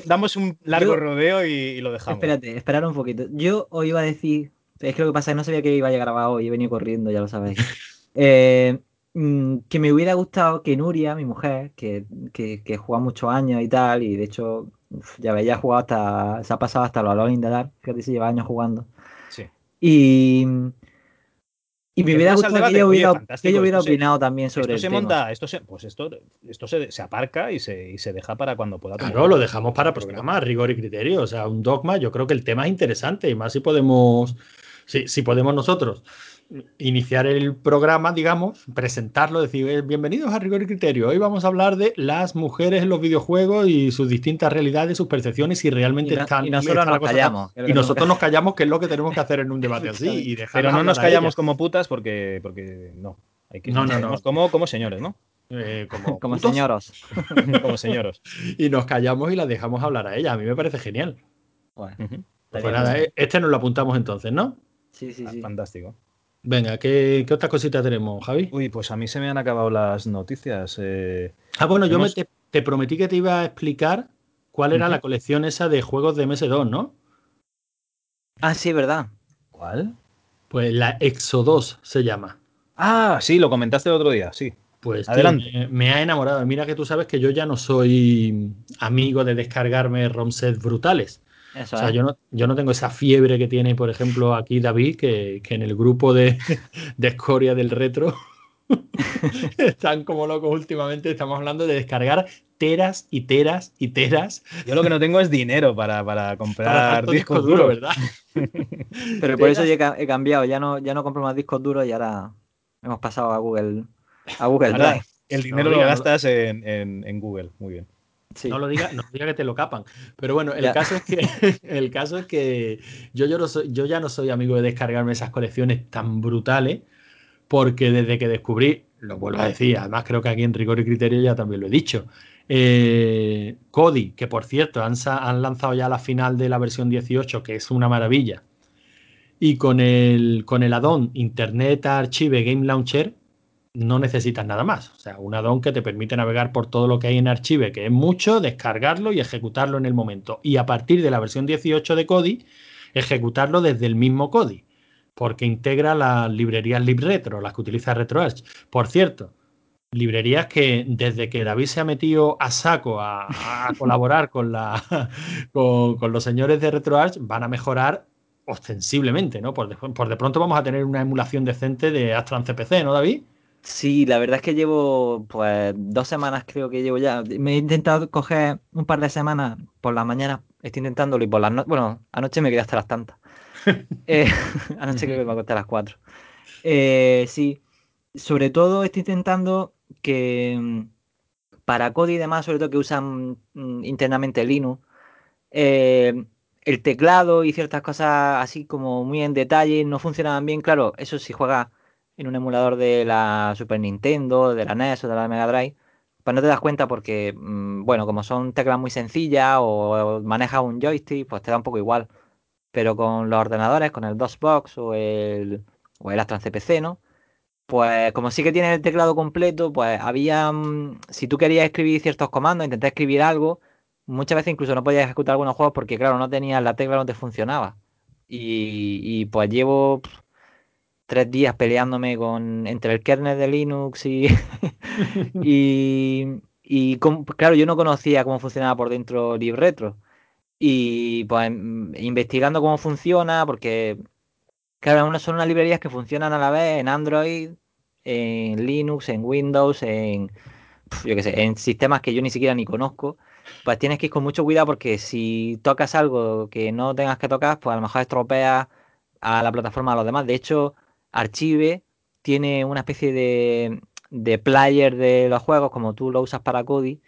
damos un largo rodeo y, lo dejamos. Espérate, esperar un poquito. Yo os iba a decir es que lo que pasa es que no sabía que iba a llegar a hoy, he venido corriendo, ya lo sabéis. [LAUGHS] Eh, mm, que me hubiera gustado que Nuria, mi mujer, que, que, juega muchos años y tal, y de hecho, ya veía jugado hasta, se ha pasado hasta los Alone in the Dark, fíjate se lleva años jugando. Sí. Y, y me hubiera gustado que ella hubiera, que hubiera opinado también sobre esto se monta, esto se, pues esto, esto se, se aparca y se, y se, deja para cuando pueda. Claro, lo dejamos para programas, rigor y criterio. O sea, un dogma, yo creo que el tema es interesante y más si podemos si, podemos nosotros iniciar el programa, digamos, presentarlo, decir, eh, bienvenidos a Rigor y Criterio. Hoy vamos a hablar de las mujeres en los videojuegos y sus distintas realidades, sus percepciones y realmente están... Y nosotros nos callamos. Y nosotros nos callamos, que es lo que tenemos que hacer en un debate así. Pero no nos callamos como putas porque, porque no. Hay que no, no, no. Como, como señores, ¿no? eh, como, [LAUGHS] Como señoros. [LAUGHS] Como señoros. y nos callamos y las dejamos hablar a ella. A mí me parece genial. Bueno. Pues nada, bien. eh, este nos lo apuntamos entonces, ¿no? Sí, sí, Ah, sí. Fantástico. Venga, ¿qué, qué otras cositas tenemos, Javi? Uy, pues a mí se me han acabado las noticias. eh, Ah, bueno, yo me te, te prometí que te iba a explicar cuál era la colección esa de juegos de MS2, ¿no? Ah, sí, verdad. ¿Cuál? Pues la Exo 2 se llama. Ah, sí, lo comentaste el otro día, sí. Pues tío, Adelante. me, me ha enamorado. Mira que tú sabes que yo ya no soy amigo de descargarme ROM sets brutales. Eso O sea, es. yo no, yo no tengo esa fiebre que tiene, por ejemplo, aquí David, que, que en el grupo de, de escoria del retro [LAUGHS] están como locos últimamente. Estamos hablando de descargar teras y teras y teras Yo lo que no tengo es dinero para, para [LAUGHS] comprar discos disco duro, duros. ¿verdad? [LAUGHS] Pero por eso yo he, ca- he cambiado. Ya no, ya no compro más discos duros y ahora hemos pasado a Google, a Google Ahora, Drive. El dinero no lo- gastas en, en- en Google. Muy bien. Sí. No lo diga, no diga que te lo capan. Pero bueno, el Ya. caso es que [LAUGHS] el caso es que yo, yo, no soy, yo ya no soy amigo de descargarme esas colecciones tan brutales, porque desde que descubrí, lo vuelvo a decir, además creo que aquí en Rigor y Criterio ya también lo he dicho. eh, Cody, que por cierto han, han lanzado ya la final de la versión 18, que es una maravilla. Y con el, con el add-on Internet Archive Game Launcher, no necesitas nada más. O sea, un add-on que te permite navegar por todo lo que hay en Archive, que es mucho, descargarlo y ejecutarlo en el momento. Y a partir de la versión 18 de Kodi, ejecutarlo desde el mismo Kodi, porque integra las librerías LibRetro, las que utiliza RetroArch. Por cierto, librerías que desde que David se ha metido a saco a, a [LAUGHS] colaborar con, la, con, con los señores de RetroArch, van a mejorar ostensiblemente, ¿no? Por de, por de pronto vamos a tener una emulación decente de Astra en CPC, ¿no, David? Sí, la verdad es que llevo pues dos semanas creo que llevo ya. Me he intentado coger un par de semanas por las mañanas, estoy intentándolo y por las noches, bueno, anoche me quedé hasta las tantas. [LAUGHS] Eh, [LAUGHS] anoche creo que me acosté a las 4. Eh, sí, sobre todo estoy intentando que mm, para Kodi y demás, sobre todo que usan mm, internamente Linux, eh, el teclado y ciertas cosas así como muy en detalle no funcionaban bien. Claro, eso si juegas en un emulador de la Super Nintendo, de la NES o de la Mega Drive, pues no te das cuenta porque, mm, bueno, como son teclas muy sencillas o, manejas un joystick, pues te da un poco igual. Pero con los ordenadores, con el DOSBox o el, o el Astra CPC, ¿no? Pues como sí que tiene el teclado completo, pues había, mm, si tú querías escribir ciertos comandos, intentar escribir algo, muchas veces incluso no podías ejecutar algunos juegos porque, claro, no tenías la tecla, no te funcionaba. Y, pues llevo tres días peleándome con entre el kernel de Linux y, [LAUGHS] [LAUGHS] y, y com- claro, yo no conocía cómo funcionaba por dentro LibRetro. Y pues mm, investigando cómo funciona, porque Claro, una- son unas librerías que funcionan a la vez en Android, en Linux, en Windows, en, yo qué sé, en sistemas que yo ni siquiera ni conozco. Pues tienes que ir con mucho cuidado porque si tocas algo que no tengas que tocar, pues a lo mejor estropeas a la plataforma a los demás. De hecho, Archive tiene una especie de, de player de los juegos, como tú lo usas para Kodi.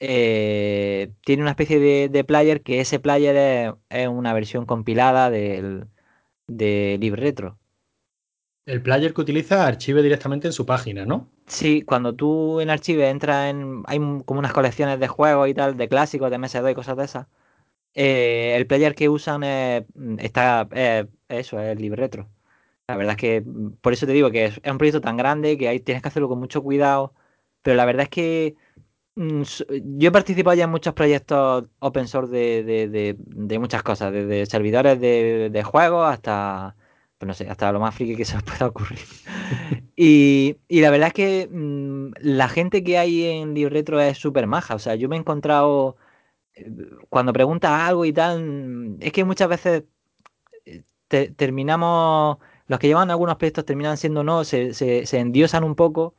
eh, tiene una especie de, de player que ese player es, es una versión compilada del, de LibRetro. El player que utiliza archive directamente en su página, ¿no? Sí, cuando tú en Archive entras en. Hay como unas colecciones de juegos y tal, de clásicos, de MS2 y cosas de esas. eh, el player que usan es, está. eh, eso, es LibRetro. La verdad es que. mm, Por eso te digo que es, es un proyecto tan grande que ahí tienes que hacerlo con mucho cuidado. Pero la verdad es que. mm, Yo he participado ya en muchos proyectos open source de, de- de- de muchas cosas, desde servidores de, juegos hasta, pues no sé, hasta lo más friki que [LAUGHS] se os pueda ocurrir. [LAUGHS] Y, y la verdad es que mm, la gente que hay en LibRetro es súper maja. O sea, yo me he encontrado, eh, cuando preguntas algo y tal, es que muchas veces eh, te- terminamos, los que llevan algunos proyectos terminan siendo no, se, se, se endiosan un poco.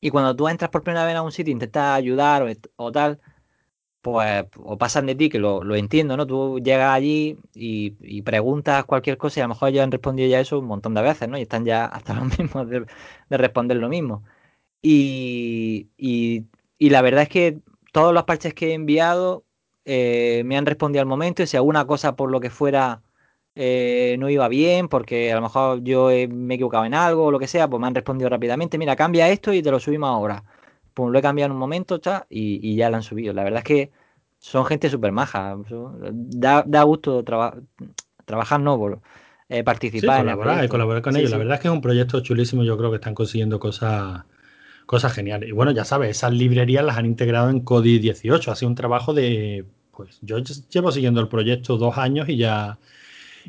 Y cuando tú entras por primera vez a un sitio intentas ayudar o, tal, pues o pasan de ti, que lo, lo entiendo, ¿no? Tú llegas allí y, preguntas cualquier cosa y a lo mejor ellos han respondido ya eso un montón de veces, ¿no? Y están ya hasta [LAUGHS] los mismos de, de responder lo mismo. Y, y- y la verdad es que todos los parches que he enviado eh, me han respondido al momento y si alguna cosa por lo que fuera eh, no iba bien, porque a lo mejor yo he- me he equivocado en algo o lo que sea, pues me han respondido rápidamente, mira, cambia esto y te lo subimos ahora. pues lo he cambiado en un momento, cha, y, y ya lo han subido. La verdad es que son gente súper maja. Da, da, gusto trabajar, no, eh, participar. Sí, colaborar, y colaborar con ellos. La verdad es que es un proyecto chulísimo. Yo creo que están consiguiendo cosas, cosas geniales. Y bueno, ya sabes, esas librerías las han integrado en Cody 18. Ha sido un trabajo de. Pues yo llevo siguiendo el proyecto dos años y ya.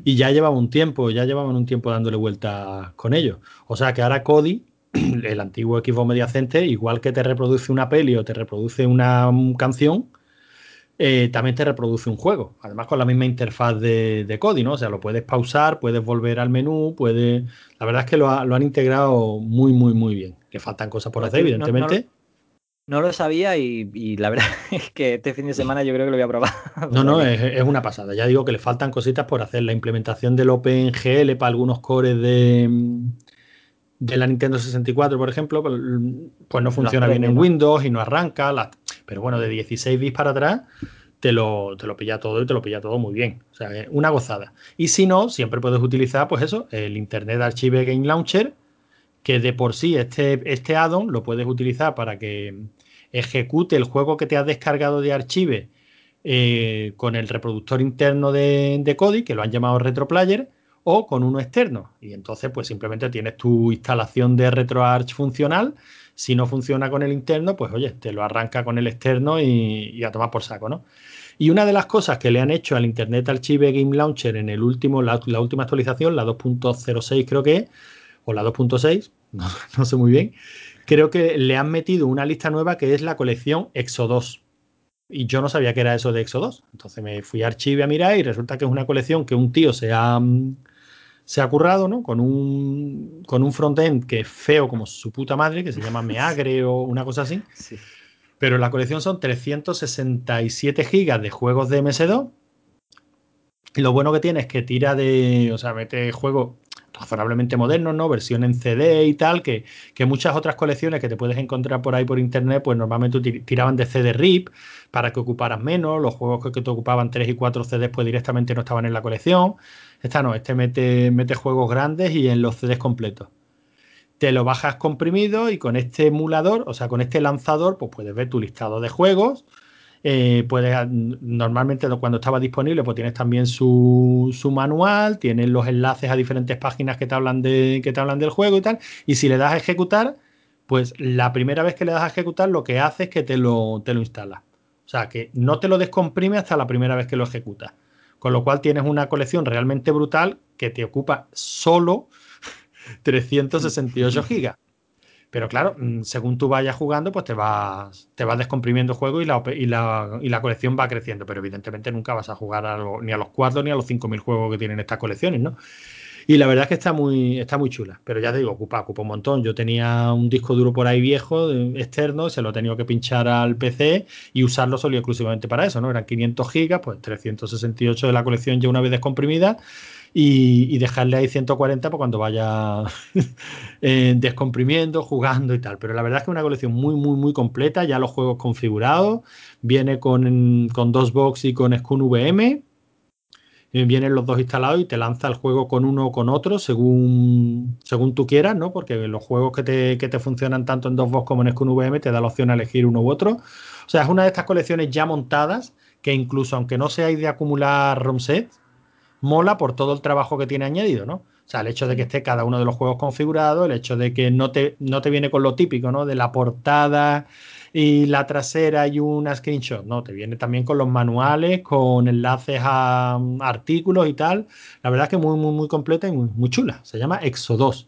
Y ya llevaba un tiempo, ya llevaban un tiempo dándole vueltas con ellos. O sea que ahora Cody [CLEARS THROAT] el antiguo equipo Media Center, igual que te reproduce una peli o te reproduce una canción, eh, también te reproduce un juego. Además, con la misma interfaz de, de Kodi, ¿no? O sea, lo puedes pausar, puedes volver al menú, puedes. La verdad es que lo, han integrado muy, muy, muy bien. Que faltan cosas por hacer, evidentemente. No, lo sabía y, la verdad [LAUGHS] es que este fin de semana yo creo que lo voy a probar. [LAUGHS] No, no, es, es, una pasada. Ya digo que le faltan cositas por hacer. La implementación del OpenGL para algunos cores de, de la Nintendo 64, por ejemplo, pues, pues no funciona bien en Windows y no arranca. Pero bueno, de 16 bits para atrás te lo, te lo pilla todo y te lo pilla todo muy bien. O sea, una gozada. Y si no, siempre puedes utilizar, pues eso, el Internet Archive Game Launcher, que de por sí este, este add-on lo puedes utilizar para que ejecute el juego que te has descargado de Archive eh, con el reproductor interno de, de Kodi, que lo han llamado RetroPlayer o con uno externo. Y entonces, pues simplemente tienes tu instalación de RetroArch funcional. Si no funciona con el interno, pues oye, te lo arranca con el externo y, a tomar por saco, ¿no? Y una de las cosas que le han hecho al Internet Archive Game Launcher en el último, la, última actualización, la 2.06 creo que es, o la 2.6, [LAUGHS] no, sé muy bien, creo que le han metido una lista nueva que es la colección Exo2. Y yo no sabía que era eso de Exo2. Entonces me fui a Archive a mirar y resulta que es una colección que un tío se ha, se ha currado, ¿no? Con un, con un frontend que es feo como su puta madre, que se llama [LAUGHS] Meagre o una cosa así. Sí. Pero la colección son 367 gigas de juegos de MS2. Y lo bueno que tiene es que tira de, o sea, mete juegos razonablemente modernos, ¿no? Versión en CD y tal, que, que, muchas otras colecciones que te puedes encontrar por ahí por internet, pues normalmente tiraban de CD RIP para que ocuparas menos. Los juegos que, te ocupaban 3 y 4 CDs, pues directamente no estaban en la colección. Esta no, este mete, mete juegos grandes y en los CDs completos. Te lo bajas comprimido y con este emulador, o sea, con este lanzador, pues puedes ver tu listado de juegos. Eh, normalmente cuando estaba disponible, pues tienes también su, manual, tienes los enlaces a diferentes páginas que te, hablan de, que te hablan del juego y tal. Y si le das a ejecutar, pues la primera vez que le das a ejecutar, lo que hace es que te lo, te lo instala. O sea, que no te lo descomprime hasta la primera vez que lo ejecutas. Con lo cual tienes una colección realmente brutal que te ocupa solo [LAUGHS] 368 gigas. Pero claro, mm, según tú vayas jugando, pues te vas, te vas descomprimiendo el juego y la, y, la, colección va creciendo. Pero evidentemente nunca vas a jugar ni a los cuatro ni a los 5.000 juegos que tienen estas colecciones, ¿no? Y la verdad es que está muy, está muy chula. Pero ya te digo, ocupa, ocupa un montón. Yo tenía un disco duro por ahí viejo, externo, se lo he tenido que pinchar al PC y usarlo solo y exclusivamente para eso, ¿no? Eran 500 gigas, pues 368 de la colección ya una vez descomprimida. Y, dejarle ahí 140 para cuando vaya [LAUGHS] eh, descomprimiendo, jugando y tal. Pero la verdad es que es una colección muy, muy, muy completa. Ya los juegos configurados. Viene con, con dos box y con Scun VM vienen los dos instalados y te lanza el juego con uno o con otro según, según tú quieras, ¿no? Porque los juegos que te, que te funcionan tanto en DOSBox como en Scun VM te da la opción a elegir uno u otro. O sea, es una de estas colecciones ya montadas que incluso aunque no seáis de acumular ROM set, mola por todo el trabajo que tiene añadido, ¿no? O sea, el hecho de que esté cada uno de los juegos configurado, el hecho de que no te, no te viene con lo típico, ¿no? De la portada, y la trasera y una screenshot. No, te viene también con los manuales, con enlaces a mm, artículos y tal. La verdad es que muy, muy, muy completa y muy, chula. Se llama Exo 2.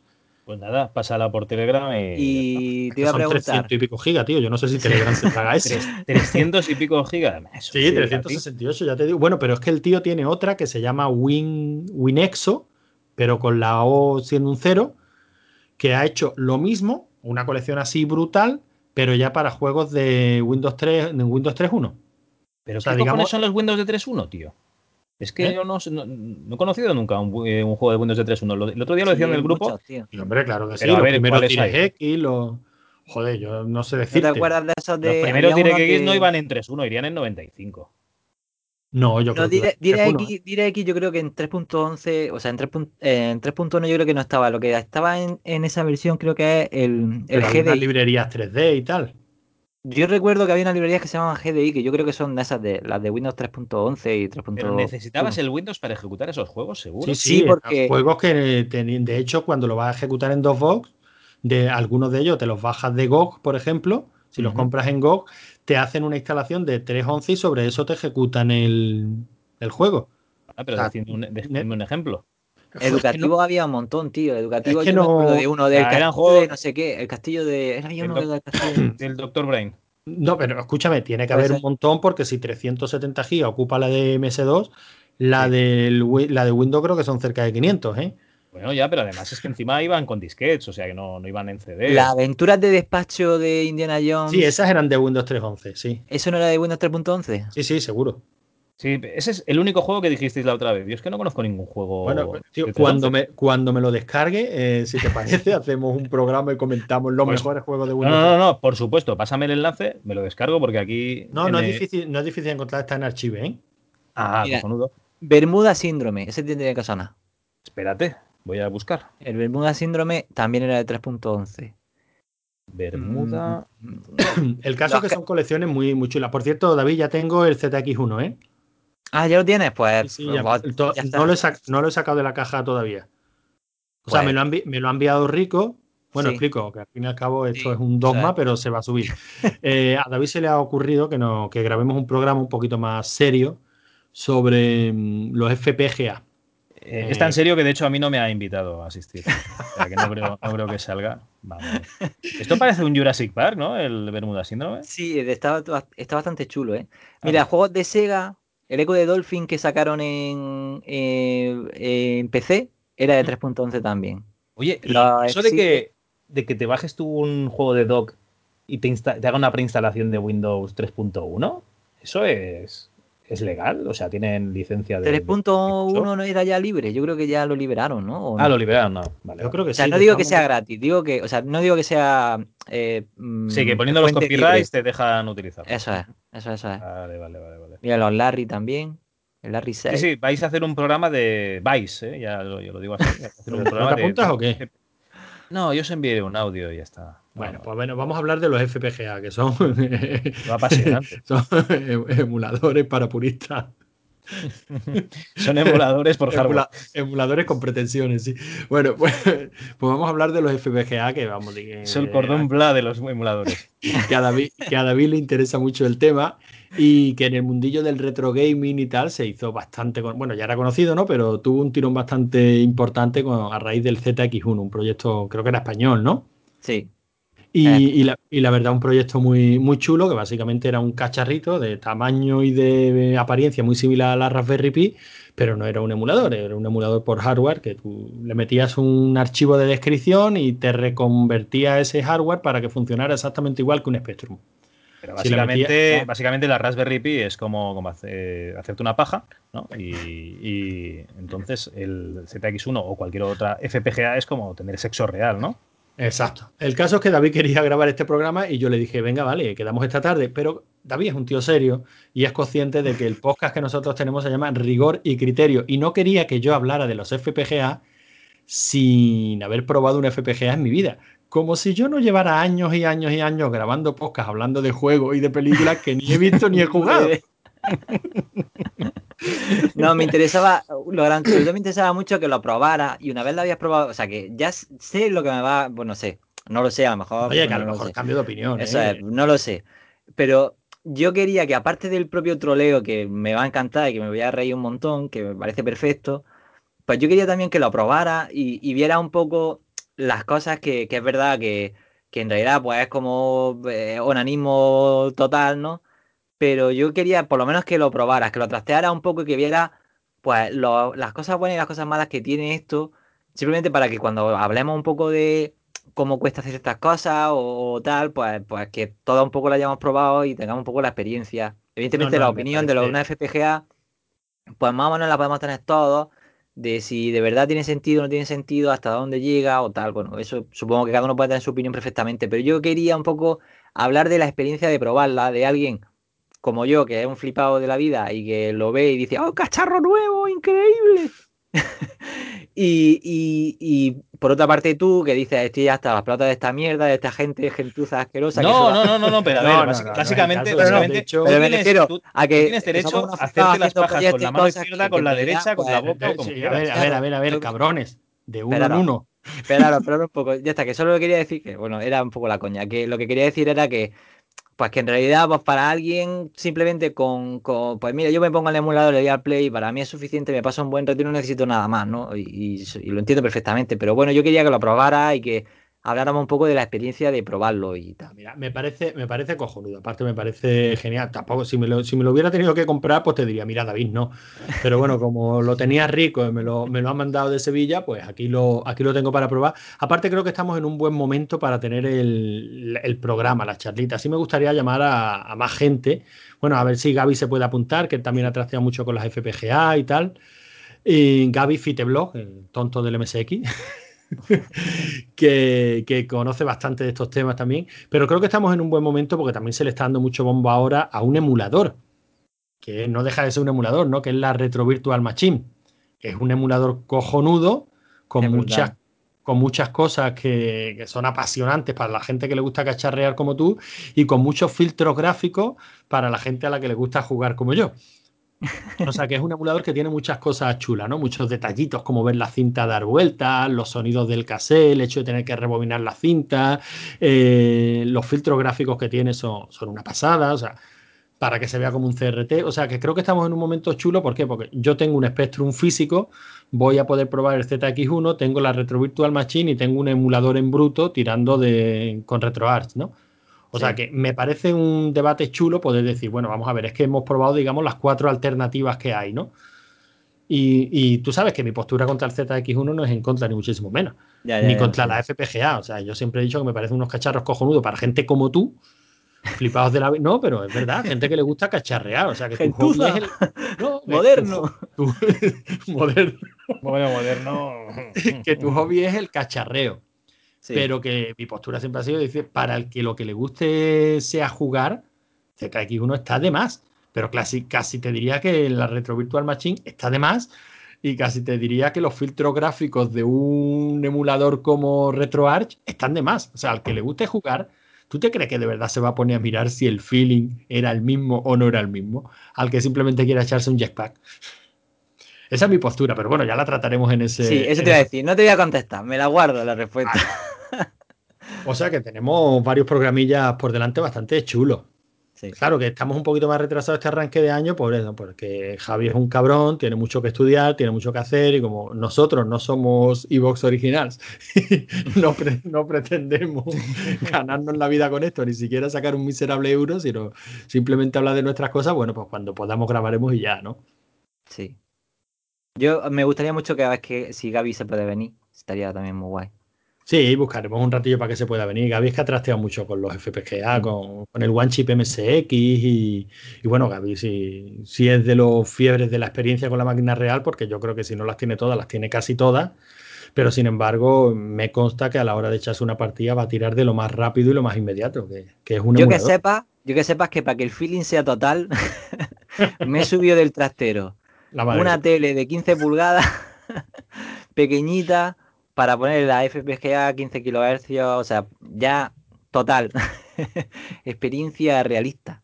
Pues nada, pásala por Telegram y. Y te iba a preguntar. 300 y pico gigas, tío. Yo no sé si Telegram se paga eso. 300 y pico gigas. [LAUGHS] sí, 368, ya te digo. Bueno, pero es que el tío tiene otra que se llama Win, WinExo, pero con la O siendo un cero, que ha hecho lo mismo, una colección así brutal, pero ya para juegos de Windows 3, de Windows 3.1. Pero ¿qué digamos... son los Windows de 3.1, tío? Es que ¿Eh? yo no, he conocido nunca un, eh, un, juego de Windows de 3.1. El otro día lo decían en el grupo. y hombre, claro que sí. los primeros X, los... Joder, yo no sé decirte. ¿No te acuerdas de esos de... Los primeros DirectX no iban en 3.1, irían en 95. No, yo creo que DirectX, yo creo que en 3.11, o sea, en 3.1 eh, yo creo que no estaba. Lo que estaba en, esa versión creo que es el, el GDI. librerías 3D y tal. Yo recuerdo que había unas librerías que se llamaban GDI, que yo creo que son de esas de las de Windows 3.11 y 3.1. Pero necesitabas el Windows para ejecutar esos juegos, seguro. Sí, sí, porque juegos que de hecho cuando lo vas a ejecutar en DOSBox, de algunos de ellos te los bajas de GOG, por ejemplo, si los compras en GOG, te hacen una instalación de 3.11 y sobre eso te ejecutan el, juego. Ah, pero o un ejemplo. Educativo había un montón, tío. Educativo yo no... de uno del castillo de no sé qué. El castillo de. Era uno [CLEARS THROAT] del castillo. Del Dr. Brain. No, pero escúchame, tiene que haber un montón porque si 370 GB ocupa la de MS2, la, la de Windows creo que son cerca de 500, ¿eh? Bueno, ya, pero además es que encima iban con disquetes, o sea que no, no iban en CD. Las aventuras de despacho de Indiana Jones. Sí, esas eran de Windows 3.11, sí. ¿Eso no era de Windows 3.11? Sí, sí, seguro. Sí, ese es el único juego que dijisteis la otra vez. Yo es que no conozco ningún juego. Bueno, cuando, me, cuando me lo descargue, eh, si te parece, [LAUGHS] hacemos un programa y comentamos los pues, mejores juegos de Windows. No, no, no, por supuesto. Pásame el enlace, me lo descargo porque aquí. No, no, es difícil, no es difícil encontrar, está en archivo, ¿eh? Ah, cojonudo. Bermuda Síndrome, ese tiene que sonar. Espérate, voy a buscar. El Bermuda Síndrome también era de 3.11. Bermuda. Mm. [COUGHS] el caso es que son colecciones muy, muy chulas. Por cierto, David, ya tengo el ZX1, ¿eh? Ah, ya lo tienes, pues. no, lo he sacado de la caja todavía. O sea, me lo, han, me lo, ha enviado Rico. Bueno, explico que al fin y al cabo esto es un dogma, pero se va a subir. [LAUGHS] Eh, a David se le ha ocurrido que, no, que grabemos un programa un poquito más serio sobre mm, los FPGA. Eh, es tan serio que de hecho a mí no me ha invitado a asistir. O sea que no creo, que salga. Esto parece un Jurassic Park, ¿no? El Bermuda Síndrome. Sí, está, está bastante chulo, ¿eh? Mira, juegos de Sega el eco de Dolphin que sacaron en, en PC era de 3.11 también. Oye, eso de que, de que te bajes tú un juego de dock y te, te haga una preinstalación de Windows 3.1, eso es, ¿Es legal? O sea, ¿tienen licencia de. 3.1 no era ya libre, yo creo que ya lo liberaron, ¿no? ah, lo liberaron, no. Vale. Yo creo que o sea, no digo que sea gratis, digo que, o sea, no digo que sea. Eh, mm, sí, que poniendo los copyrights te dejan utilizarlo. Eso es, eso, eso es. Vale, vale, vale, vale. Mira, los Larry también. El Larry 6. Sí, sí, vais a hacer un programa de Vice, ¿eh? ya lo, yo lo digo así. Hacer un programa ¿Te apuntas o qué? No, yo os enviaré un audio y ya está. Bueno, pues bueno, vamos a hablar de los FPGA, que son, [LAUGHS] son emuladores para puristas. [LAUGHS] Son emuladores por hardware. emuladores con pretensiones, sí. Bueno, pues, pues, vamos a hablar de los FPGA, que vamos. es el cordón bla de los emuladores. Que a, David, que a David le interesa mucho el tema y que en el mundillo del retro gaming y tal se hizo bastante. Bueno, ya era conocido, ¿no? Pero tuvo un tirón bastante importante a raíz del ZX1, un proyecto, creo que era español, ¿no? Sí. Y, la, verdad, un proyecto muy, muy chulo, que básicamente era un cacharrito de tamaño y de apariencia muy similar a la Raspberry Pi, pero no era un emulador, era un emulador por hardware que tú le metías un archivo de descripción y te reconvertía ese hardware para que funcionara exactamente igual que un Spectrum. Pero básicamente, básicamente la Raspberry Pi es como, como hacerte una paja, ¿no? Y, y, entonces el ZX1 o cualquier otra FPGA es como tener sexo real, ¿no? Exacto. El caso es que David quería grabar este programa y yo le dije, venga, vale, quedamos esta tarde, pero David es un tío serio y es consciente de que el podcast que nosotros tenemos se llama Rigor y Criterio y no quería que yo hablara de los FPGA sin haber probado un FPGA en mi vida. Como si yo no llevara años y años y años grabando podcast hablando de juegos y de películas que ni he visto ni he jugado. [LAUGHS] No, me interesaba, lo gran me interesaba mucho que lo probara y una vez lo habías probado, o sea que ya sé lo que me va, bueno, sé, no lo sé, a lo mejor. Oye, que a lo mejor cambio de opinión. Eso ¿eh? no lo sé. Pero yo quería que aparte del propio troleo que me va a encantar y que me voy a reír un montón, que me parece perfecto, pues yo quería también que lo probara y, viera un poco las cosas que, es verdad que, que, en realidad pues es como eh, onanismo total, ¿no? Pero yo quería por lo menos que lo probaras, que lo trasteara un poco y que viera pues las cosas buenas y las cosas malas que tiene esto, simplemente para que cuando hablemos un poco de cómo cuesta hacer estas cosas o, tal, pues, pues que todo un poco lo hayamos probado y tengamos un poco la experiencia. Evidentemente la opinión de los una FPGA, pues más o menos la podemos tener todos, de si de verdad tiene sentido o no tiene sentido, hasta dónde llega o tal. Bueno, eso supongo que cada uno puede tener su opinión perfectamente, pero yo quería un poco hablar de la experiencia de probarla, de alguien como yo, que es un flipado de la vida y que lo ve y dice, ¡oh, cacharro nuevo, increíble! [LAUGHS] y, por otra parte tú, que dices, estoy ya hasta las plata de esta mierda, de esta gente gentuza asquerosa. No, no, no, no, no, pero a [LAUGHS] ver, básicamente, básicamente pero me refiero a que tienes derecho a hacerte las pajas con la mano izquierda, con la derecha, con la boca, A ver, a ver, a ver, a ver, cabrones, de uno en uno. Espera, espera un poco, ya está, que solo lo quería decir, que bueno, era un poco la coña, que lo que quería decir era que pues que en realidad, pues para alguien, simplemente con, pues mira, yo me pongo el emulador, le doy al play, y para mí es suficiente, me pasa un buen reto y no necesito nada más, ¿no? Y, y, lo entiendo perfectamente, pero bueno, yo quería que lo probara y que habláramos un poco de la experiencia de probarlo y tal. Mira, me parece, me parece cojonudo. Aparte, me parece genial. Tampoco, si me, lo, si me lo hubiera tenido que comprar, pues te diría, mira, David, no. Pero bueno, como lo tenía rico y me lo, han mandado de Sevilla, pues aquí lo, aquí lo tengo para probar. Aparte, creo que estamos en un buen momento para tener el, programa, las charlitas. Sí me gustaría llamar a, más gente. Bueno, a ver si Gaby se puede apuntar, que también ha trasteado mucho con las FPGA y tal. Y Gaby Fiteblog, el tonto del MSX. [LAUGHS] que, conoce bastante de estos temas también. Pero creo que estamos en un buen momento porque también se le está dando mucho bombo ahora a un emulador, que no deja de ser un emulador, ¿no? Que es la Retro Virtual Machine. Que es un emulador cojonudo con muchas con muchas cosas que, que, son apasionantes para la gente que le gusta cacharrear como tú y con muchos filtros gráficos para la gente a la que le gusta jugar como yo. O sea que es un emulador que tiene muchas cosas chulas, ¿no? Muchos detallitos, como ver la cinta dar vueltas, los sonidos del cassette, el hecho de tener que rebobinar la cinta, eh, los filtros gráficos que tiene son, una pasada, o sea, para que se vea como un CRT. O sea que creo que estamos en un momento chulo, ¿por qué? Porque yo tengo un Spectrum físico, voy a poder probar el ZX1, tengo la Retro Virtual Machine y tengo un emulador en bruto tirando de, con RetroArch, ¿no? O sea que me parece un debate chulo poder decir, bueno, vamos a ver, es que hemos probado, digamos, las cuatro alternativas que hay, ¿no? Y, tú sabes que mi postura contra el ZX1 no es en contra, ni muchísimo menos. ni contra la FPGA. O sea, yo siempre he dicho que me parecen unos cacharros cojonudos para gente como tú, flipados de la No, pero es verdad, gente que le gusta cacharrear. O sea, que tu hobby es el. [LAUGHS] moderno. [LAUGHS] moderno. Bueno, moderno. [LAUGHS] que tu hobby es el cacharreo. Pero que mi postura siempre ha sido decir, para el que lo que le guste sea jugar, ZX1 está de más. Pero casi, casi te diría que la Retro Virtual Machine está de más. Y casi te diría que los filtros gráficos de un emulador como RetroArch están de más. O sea, al que le guste jugar, ¿tú te crees que de verdad se va a poner a mirar si el feeling era el mismo o no era el mismo? Al que simplemente quiera echarse un jetpack. Esa es mi postura, pero bueno, ya la trataremos en ese. Sí, eso te iba a decir. No te voy a contestar, me la guardo la respuesta. O sea que tenemos varios programillas por delante bastante chulos. Claro que estamos un poquito más retrasados este arranque de año por eso, porque Javi es un cabrón, tiene mucho que estudiar, tiene mucho que hacer y como nosotros no somos Evox originales, [LAUGHS] no, no, pretendemos [LAUGHS] ganarnos la vida con esto, ni siquiera sacar un miserable euro, sino simplemente hablar de nuestras cosas, bueno, pues cuando podamos grabaremos y ya, ¿no? Sí. Yo me gustaría mucho que a ver que si Gaby se puede venir, estaría también muy guay. Sí, buscaremos un ratillo para que se pueda venir. Gaby es que ha trasteado mucho con los FPGA, con, el One Chip MSX y, bueno, Gaby si, si, es de los fiebres de la experiencia con la máquina real, porque yo creo que si no las tiene todas, las tiene casi todas, pero sin embargo me consta que a la hora de echarse una partida va a tirar de lo más rápido y lo más inmediato, que, es un Yo que sepa, yo que sepas que para que el feeling sea total, [LAUGHS] me he subido del trastero. Una tele de 15 pulgadas, [LAUGHS] pequeñita para poner la FPGA a 15 kHz, o sea, ya total. [LAUGHS] Experiencia realista.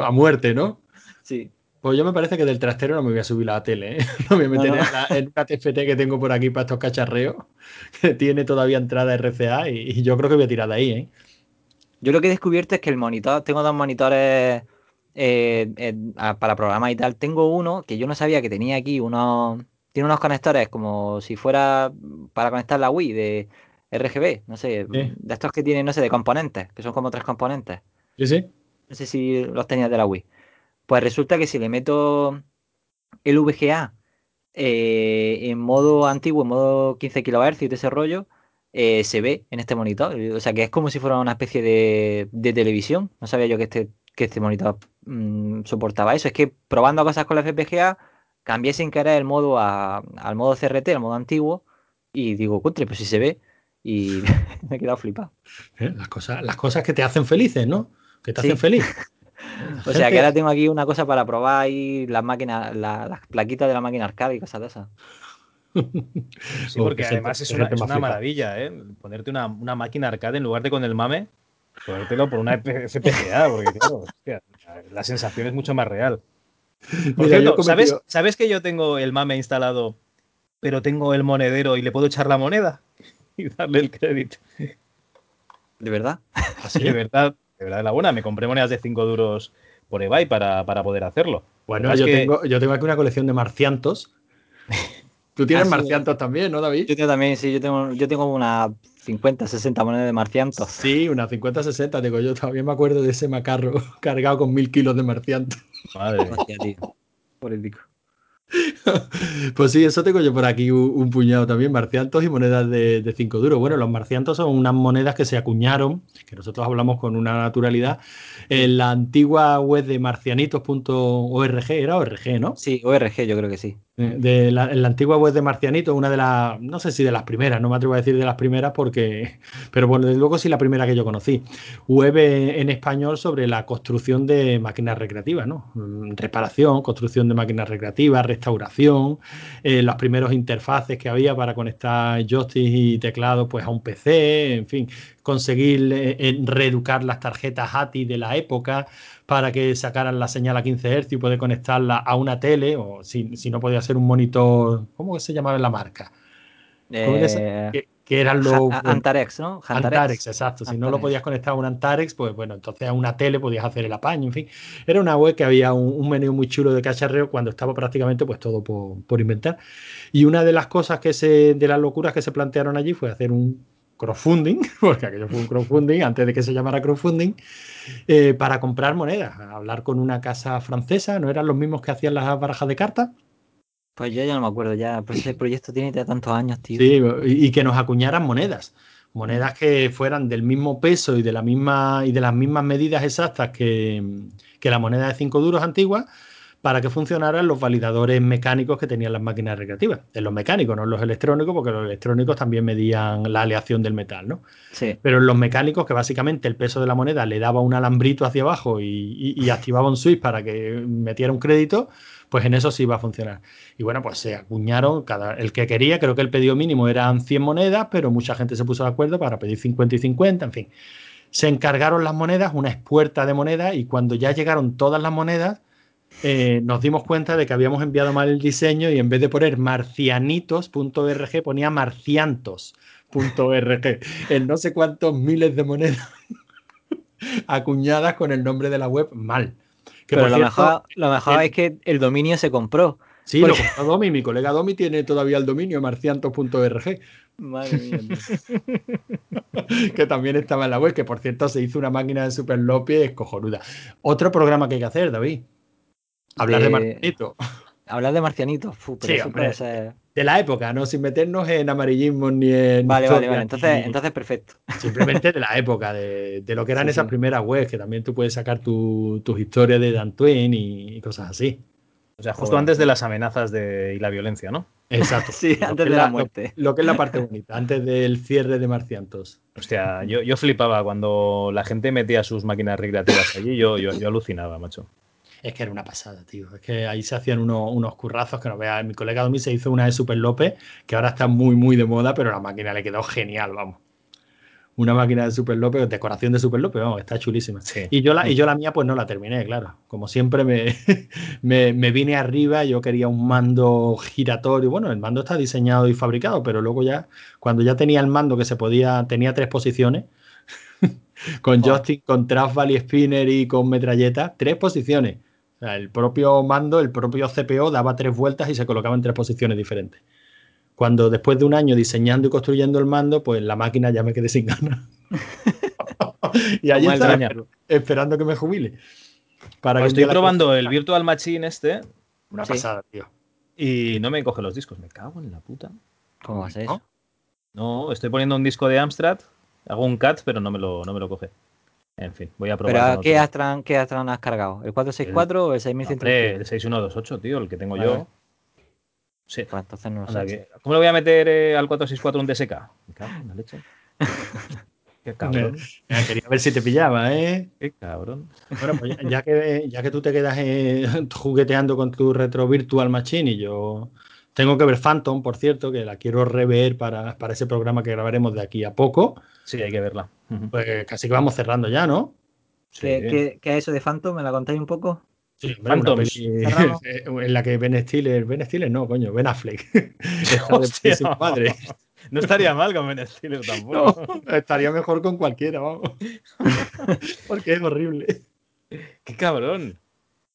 a muerte, ¿no? Sí. Pues yo me parece que del trastero no me voy a subir la tele, ¿eh? [LAUGHS] No me meteré En, una TFT que tengo por aquí para estos cacharreos, [LAUGHS] que tiene todavía entrada RCA y, yo creo que voy a tirar de ahí, ¿eh? Yo lo que he descubierto es que el monitor, tengo dos monitores eh, para programar y tal. Tengo uno que yo no sabía que tenía aquí unos tiene unos conectores como si fuera para conectar la Wii de RGB, no sé, de estos que tienen, no sé, de componentes, que son como tres componentes. Sí, sí. No sé si los tenías de la Wii. Pues resulta que si le meto el VGA eh, en modo antiguo, en modo 15 kHz y de ese rollo, eh, se ve en este monitor. O sea que es como si fuera una especie de, televisión. No sabía yo que este, que este monitor mm, soportaba eso. Es que probando cosas con la FPGA cambié sin querer el modo al modo CRT, al modo antiguo, y digo, contra, pues si se ve, y [LAUGHS] me he quedado flipado. Eh, las, cosas, las cosas que te hacen felices, ¿no? Que te hacen feliz. [LAUGHS] o sea, que ahora tengo aquí una cosa para probar y las máquinas, las plaquitas de la máquina arcade y cosas de esas. Sí, porque además es una, maravilla, ¿eh? Ponerte una, máquina arcade en lugar de con el mame, ponértelo por una FPGA, porque claro, la sensación es mucho más real. [LAUGHS] Por cierto, ¿sabes, ¿sabes que yo tengo el mame instalado, pero tengo el monedero y le puedo echar la moneda [LAUGHS] y darle el crédito? ¿De verdad? [LAUGHS] Así, de verdad, de verdad, la buena. Me compré monedas de 5 duros por eBay para, para poder hacerlo. Bueno, yo, tengo, yo tengo aquí una colección de marciantos. Tú tienes ah, marciantos también, ¿no, David? Yo tengo también, sí, yo tengo, yo tengo unas 50, 60 monedas de marciantos. Sí, unas 50, 60, digo, yo todavía me acuerdo de ese macarro cargado con mil kilos de marciantos. Madre. Político. [LAUGHS] Pues sí, eso tengo yo por aquí un, puñado también, marciantos y monedas de 5 duros. Bueno, los marciantos son unas monedas que se acuñaron, que nosotros hablamos con una naturalidad, en la antigua web de marcianitos.org, era ORG, ¿no? Sí, ORG, yo creo que sí. De la, en la antigua web de Marcianitos, una de las, no sé si de las primeras, no me atrevo a decir de las primeras porque, [LAUGHS] pero bueno, desde luego sí la primera que yo conocí. Web en español sobre la construcción de máquinas recreativas, ¿no? Mm, reparación, construcción de máquinas recreativas, restauración, eh, los primeros interfaces que había para conectar joystick y teclado pues a un PC, en fin, conseguir eh, reeducar las tarjetas ATI de la época para que sacaran la señal a 15 Hz y poder conectarla a una tele, o si, no podía ser un monitor, ¿cómo se llamaba la marca? Eh, que, eran los... Antarex, ¿no? Antarex, exacto. Si no lo podías conectar a un Antarex, pues bueno, entonces a una tele podías hacer el apaño, en fin. Era una web que había un, menú muy chulo de cacharreo cuando estaba prácticamente pues todo por, por inventar. Y una de las cosas que se, de las locuras que se plantearon allí fue hacer un crowdfunding, [LAUGHS] porque aquello fue un crowdfunding antes de que se llamara crowdfunding, eh, para comprar monedas, hablar con una casa francesa, ¿no eran los mismos que hacían las barajas de cartas? Pues yo ya no me acuerdo, ya, pues ese proyecto tiene ya tantos años, tío. Sí, y, que nos acuñaran monedas, monedas que fueran del mismo peso y de, la misma, y de las mismas medidas exactas que, que la moneda de 5 duros antigua, para que funcionaran los validadores mecánicos que tenían las máquinas recreativas. En los mecánicos, no en los electrónicos, porque los electrónicos también medían la aleación del metal, ¿no? Sí. Pero en los mecánicos, que básicamente el peso de la moneda le daba un alambrito hacia abajo y, activaba un switch para que metiera un crédito, pues en eso sí iba a funcionar. Y bueno, pues se acuñaron, cada, el que quería, creo que el pedido mínimo eran 100 monedas, pero mucha gente se puso de acuerdo para pedir 50 y 50, en fin. Se encargaron las monedas, una expuerta de monedas, y cuando ya llegaron todas las monedas, eh, nos dimos cuenta de que habíamos enviado mal el diseño y en vez de poner marcianitos.org ponía marciantos.org en no sé cuántos miles de monedas [LAUGHS] acuñadas con el nombre de la web mal. Pero lo, mejor, lo mejor es que el dominio se compró. Sí, lo compró Domi. Mi colega Domi tiene todavía el dominio marciantos.org. Madre mía. [LAUGHS] que también estaba en la web, que por cierto se hizo una máquina de Super López cojonuda. Otro programa que hay que hacer, David. Hablar de, Marcianito. Hablar de Marcianito. De la época, ¿no? Sin meternos en amarillismo ni en. Vale, vale, vale. Entonces, entonces perfecto. Simplemente de la época, de, lo que eran esas primeras webs, que también tú puedes sacar tus historias de Dan Twin y, cosas así. O sea, justo antes de las amenazas de, y la violencia, ¿no? Exacto. [LAUGHS] sí, antes de la, muerte. Lo, que es la parte bonita, antes del cierre de Marciantos. Hostia, yo, yo flipaba cuando la gente metía sus máquinas recreativas allí, yo, yo, yo alucinaba, macho. Es que era una pasada, tío. Es que ahí se hacían unos, currazos que no veas. Mi colega Domi se hizo una de Super López, que ahora está muy, muy de moda, pero la máquina le quedó genial, vamos. Una máquina de Super López, decoración de Super López, vamos, está chulísima. Y, yo la, y yo la mía, pues no la terminé, claro. Como siempre [LAUGHS] me, me, vine arriba, yo quería un mando giratorio. Bueno, el mando está diseñado y fabricado, pero luego ya, cuando ya tenía el mando que se podía, tenía tres posiciones, [LAUGHS] con joystick, con trackball y spinner y con metralleta, tres posiciones el propio mando, el propio CPO daba tres vueltas y se colocaba en tres posiciones diferentes. Cuando después de un año diseñando y construyendo el mando, pues la máquina ya me quedé sin ganas. [LAUGHS] y ahí está, esperando que me jubile. Para pues estoy probando el Virtual Machine este. Una pasada, tío. Y no me coge los discos. Me cago en la puta. ¿Cómo vas a eso? No, estoy poniendo un disco de Amstrad. Hago un CAT, pero no me lo, no me lo coge. En fin, voy a probar. ¿Pero qué Astran, qué Astran has cargado? ¿El 464 o el 6100? El 6128, tío, el que tengo yo. Sí. Pues entonces no lo sé. ¿Cómo le voy a meter eh, al 464 un DSK? Me cago en la leche. [LAUGHS] Qué cabrón. quería ver si te pillaba, ¿eh? Qué cabrón. Bueno, pues ya, que, ya que tú te quedas eh, jugueteando con tu retro virtual machine y yo Tengo que ver Phantom, por cierto, que la quiero rever para, para ese programa que grabaremos de aquí a poco. Sí, hay que verla. Pues casi que vamos cerrando ya, ¿no? ¿Qué, qué, es eso de Phantom? ¿Me la contáis un poco? Sí, Phantom. [LAUGHS] en la que Ben Stiller, Ben Stiller no, coño, Ben Affleck. [LAUGHS] [LAUGHS] Hostia, madre. No estaría mal con Ben Stiller tampoco. No, estaría mejor con cualquiera, vamos. Porque es horrible. Qué cabrón.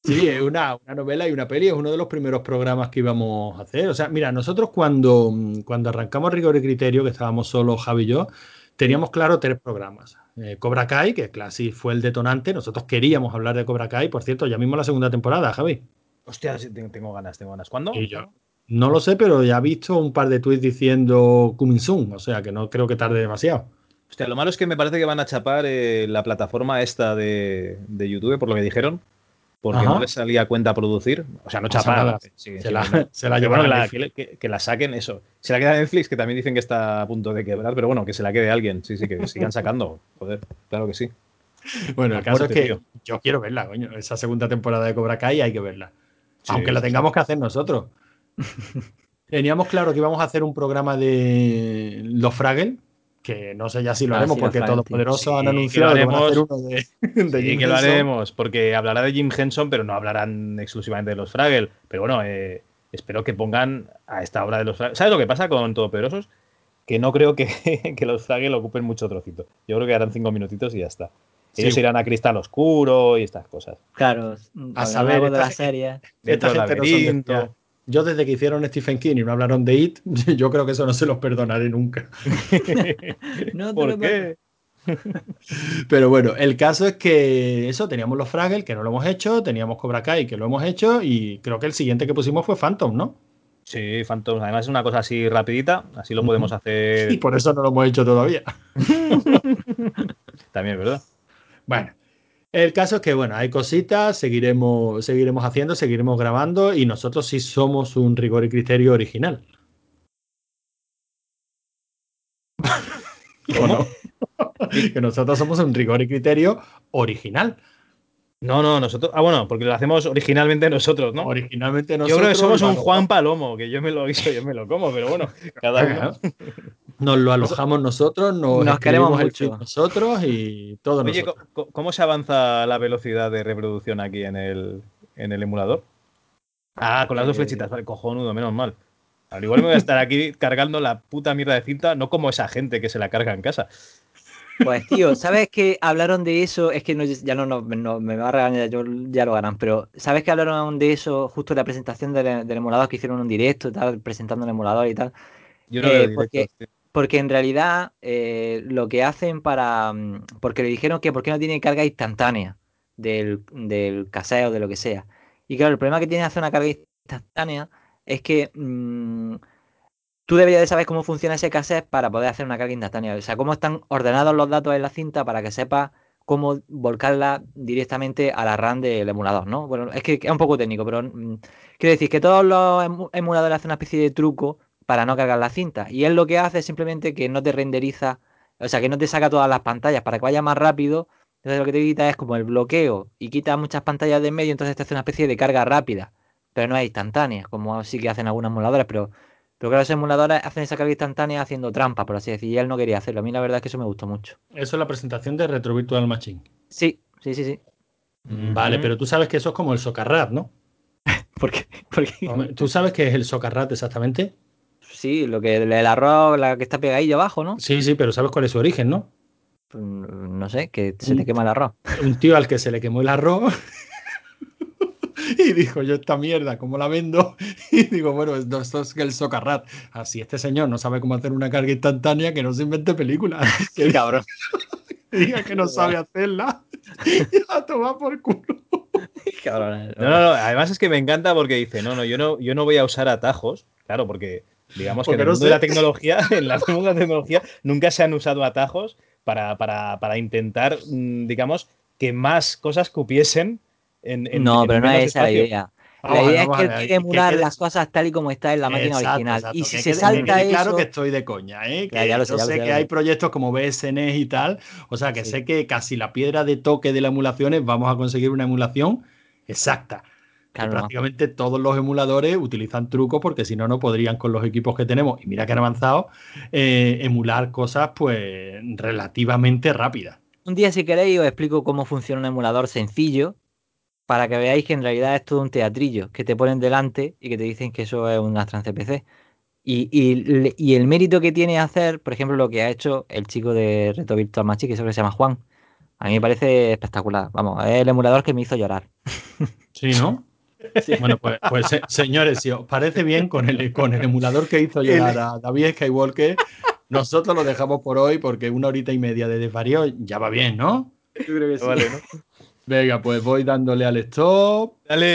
Sí, es una, una, novela y una peli, es uno de los primeros programas que íbamos a hacer. O sea, mira, nosotros cuando, cuando arrancamos Rigor y Criterio, que estábamos solo Javi y yo, teníamos claro tres programas. Eh, Cobra Kai, que casi fue el detonante. Nosotros queríamos hablar de Cobra Kai, por cierto, ya mismo la segunda temporada, Javi. Hostia, tengo ganas, tengo ganas. ¿Cuándo? Y yo, no lo sé, pero ya he visto un par de tweets diciendo coming soon, o sea que no creo que tarde demasiado. Hostia, lo malo es que me parece que van a chapar eh, la plataforma esta de, de YouTube, por lo que dijeron porque no les salía cuenta producir. O sea, no chapar. Sí, se, la, se la llevaron que, que, la saquen eso. Se la queda Netflix, que también dicen que está a punto de quebrar, pero bueno, que se la quede alguien. Sí, sí, que [LAUGHS] sigan sacando. Joder, claro que sí. Bueno, el caso es que yo quiero verla, coño. Esa segunda temporada de Cobra Kai hay que verla. Aunque la tengamos que hacer nosotros. [LAUGHS] Teníamos claro que íbamos a hacer un programa de los Fraggle, que no sé ya si lo ah, haremos, porque Todopoderoso han anunciado que, lo uno de, de que lo haremos, porque hablará de Jim Henson, pero no hablarán exclusivamente de los Fraggle. Pero bueno, eh, espero que pongan a esta obra de los Fraggle. ¿Sabes lo que pasa con Todopoderosos? Que no creo que, [LAUGHS] que los Fraggle ocupen mucho trocito. Yo creo que harán cinco minutitos y ya está. Ellos irán a Cristal Oscuro y estas cosas. Claro, a saber de la serie. Dentro del laberinto. Yo desde que hicieron Stephen King y no hablaron de It, [LAUGHS] yo creo que eso no se los perdonaré nunca. [LAUGHS] no, ¿Por qué? [LAUGHS] Pero bueno, el caso es que eso, teníamos los Fraggle, que no lo hemos hecho, teníamos Cobra Kai, que lo hemos hecho, y creo que el siguiente que pusimos fue Phantom, ¿no? Sí, Phantom. Además es una cosa así rapidita, así lo podemos hacer. Y por eso no lo hemos hecho todavía. También, ¿verdad? Bueno, el caso es que, bueno, hay cositas, seguiremos, seguiremos haciendo, seguiremos grabando y nosotros sí somos un rigor y criterio original. [LAUGHS] ¿O no? [LAUGHS] que nosotros somos un rigor y criterio original. No, no, nosotros. Ah, bueno, porque lo hacemos originalmente nosotros, ¿no? Originalmente nosotros. Yo creo que somos un Juan Palomo, que yo me lo hizo, [LAUGHS] yo me lo como, pero bueno, cada uno. Nos lo alojamos nosotros, nos, queremos mucho nosotros y todo Oye, ¿cómo se avanza la velocidad de reproducción aquí en el, en el emulador? Ah, con las dos eh, flechitas, vale, cojonudo, menos mal. Al igual me voy a estar aquí [LAUGHS] cargando la puta mierda de cinta, no como esa gente que se la carga en casa. Pues tío, ¿sabes que hablaron de eso? Es que no, ya no, me va a regañar, yo, ya lo ganan, pero ¿sabes que hablaron de eso justo en la presentación del, emulador que hicieron un directo tal, presentando el emulador y tal? Yo no eh, porque, porque en realidad eh, lo que hacen para. Mm, porque le dijeron que por qué no tiene carga instantánea del, del caseo, de lo que sea. Y claro, el problema que tiene hacer una carga instantánea es que mmm, tú deberías de saber cómo funciona ese cassette para poder hacer una carga instantánea. O sea, cómo están ordenados los datos en la cinta para que sepas cómo volcarla directamente a la RAM del emulador, ¿no? Bueno, es que es un poco técnico, pero mm, quiero decir que todos los emuladores hacen una especie de truco para no cargar la cinta. Y él lo que hace es simplemente que no te renderiza, o sea, que no te saca todas las pantallas para que vaya más rápido. Entonces lo que te quita es como el bloqueo y quita muchas pantallas de en medio, entonces te hace una especie de carga rápida, pero no es instantánea, como sí que hacen algunos emuladores, pero, pero que los emuladores hacen esa carga instantánea haciendo trampa, por así decir, y él no quería hacerlo. A mí la verdad es que eso me gustó mucho. Eso es la presentación de Retro Virtual Machine. Sí, sí, sí, sí. Vale, pero tú sabes que eso es como el Socarrat, ¿no? [LAUGHS] ¿Por qué? ¿Tú sabes qué es el Socarrat exactamente? Sí, lo que el arroz, la que está pegadilla abajo, ¿no? Sí, sí, pero ¿sabes cuál es su origen, no? Pues, no sé, que se te quema el arroz. Un tío al que se le quemó el arroz y dijo, yo esta mierda, ¿cómo la vendo? Y digo, bueno, esto es el socarrat. Así este señor no sabe cómo hacer una carga instantánea, que no se invente películas. [LAUGHS] Qué cabrón. Diga que no sabe hacerla. Ya toma por culo. Cabrón. No, no, no. Además es que me encanta porque dice, no, no, yo no, yo no voy a usar atajos. Claro, porque Digamos que en el mundo de la tecnología, [LAUGHS] en [LAUGHS] la tecnología, nunca se han usado atajos para, para, para intentar, mm, digamos, que más cosas cupiesen en, en No, pero no es esa la idea. La idea es que él quiere emular las cosas tal y como está en la máquina original. Y si se salta eso. Claro que estoy de coña, ¿eh? Que yo sé, que hay proyectos como BSN y tal. O sea, que sé que casi la piedra de toque de la emulación es vamos a conseguir una emulación exacta. Claro, prácticamente todos los emuladores utilizan trucos porque si no, no podrían con los equipos que tenemos, y mira que han avanzado, eh, emular cosas pues relativamente rápidas. Un día si queréis os explico cómo funciona un emulador sencillo para que veáis que en realidad es todo un teatrillo que te ponen delante y que te dicen que eso es una trance PC. Y, y, el mérito que tiene hacer, por ejemplo, lo que ha hecho el chico de Reto Virtual Machine, que se llama Juan, a mí me parece espectacular. Vamos, es el emulador que me hizo llorar. Sí, ¿no? [LAUGHS] Bueno, pues, pues señores, si os parece bien con el, con el emulador que hizo llorar a David Skywalker, nosotros lo dejamos por hoy porque una horita y media de desvarío ya va bien, ¿no? Yo creo que sí. Vale, ¿no? Venga, pues voy dándole al stop. Dale.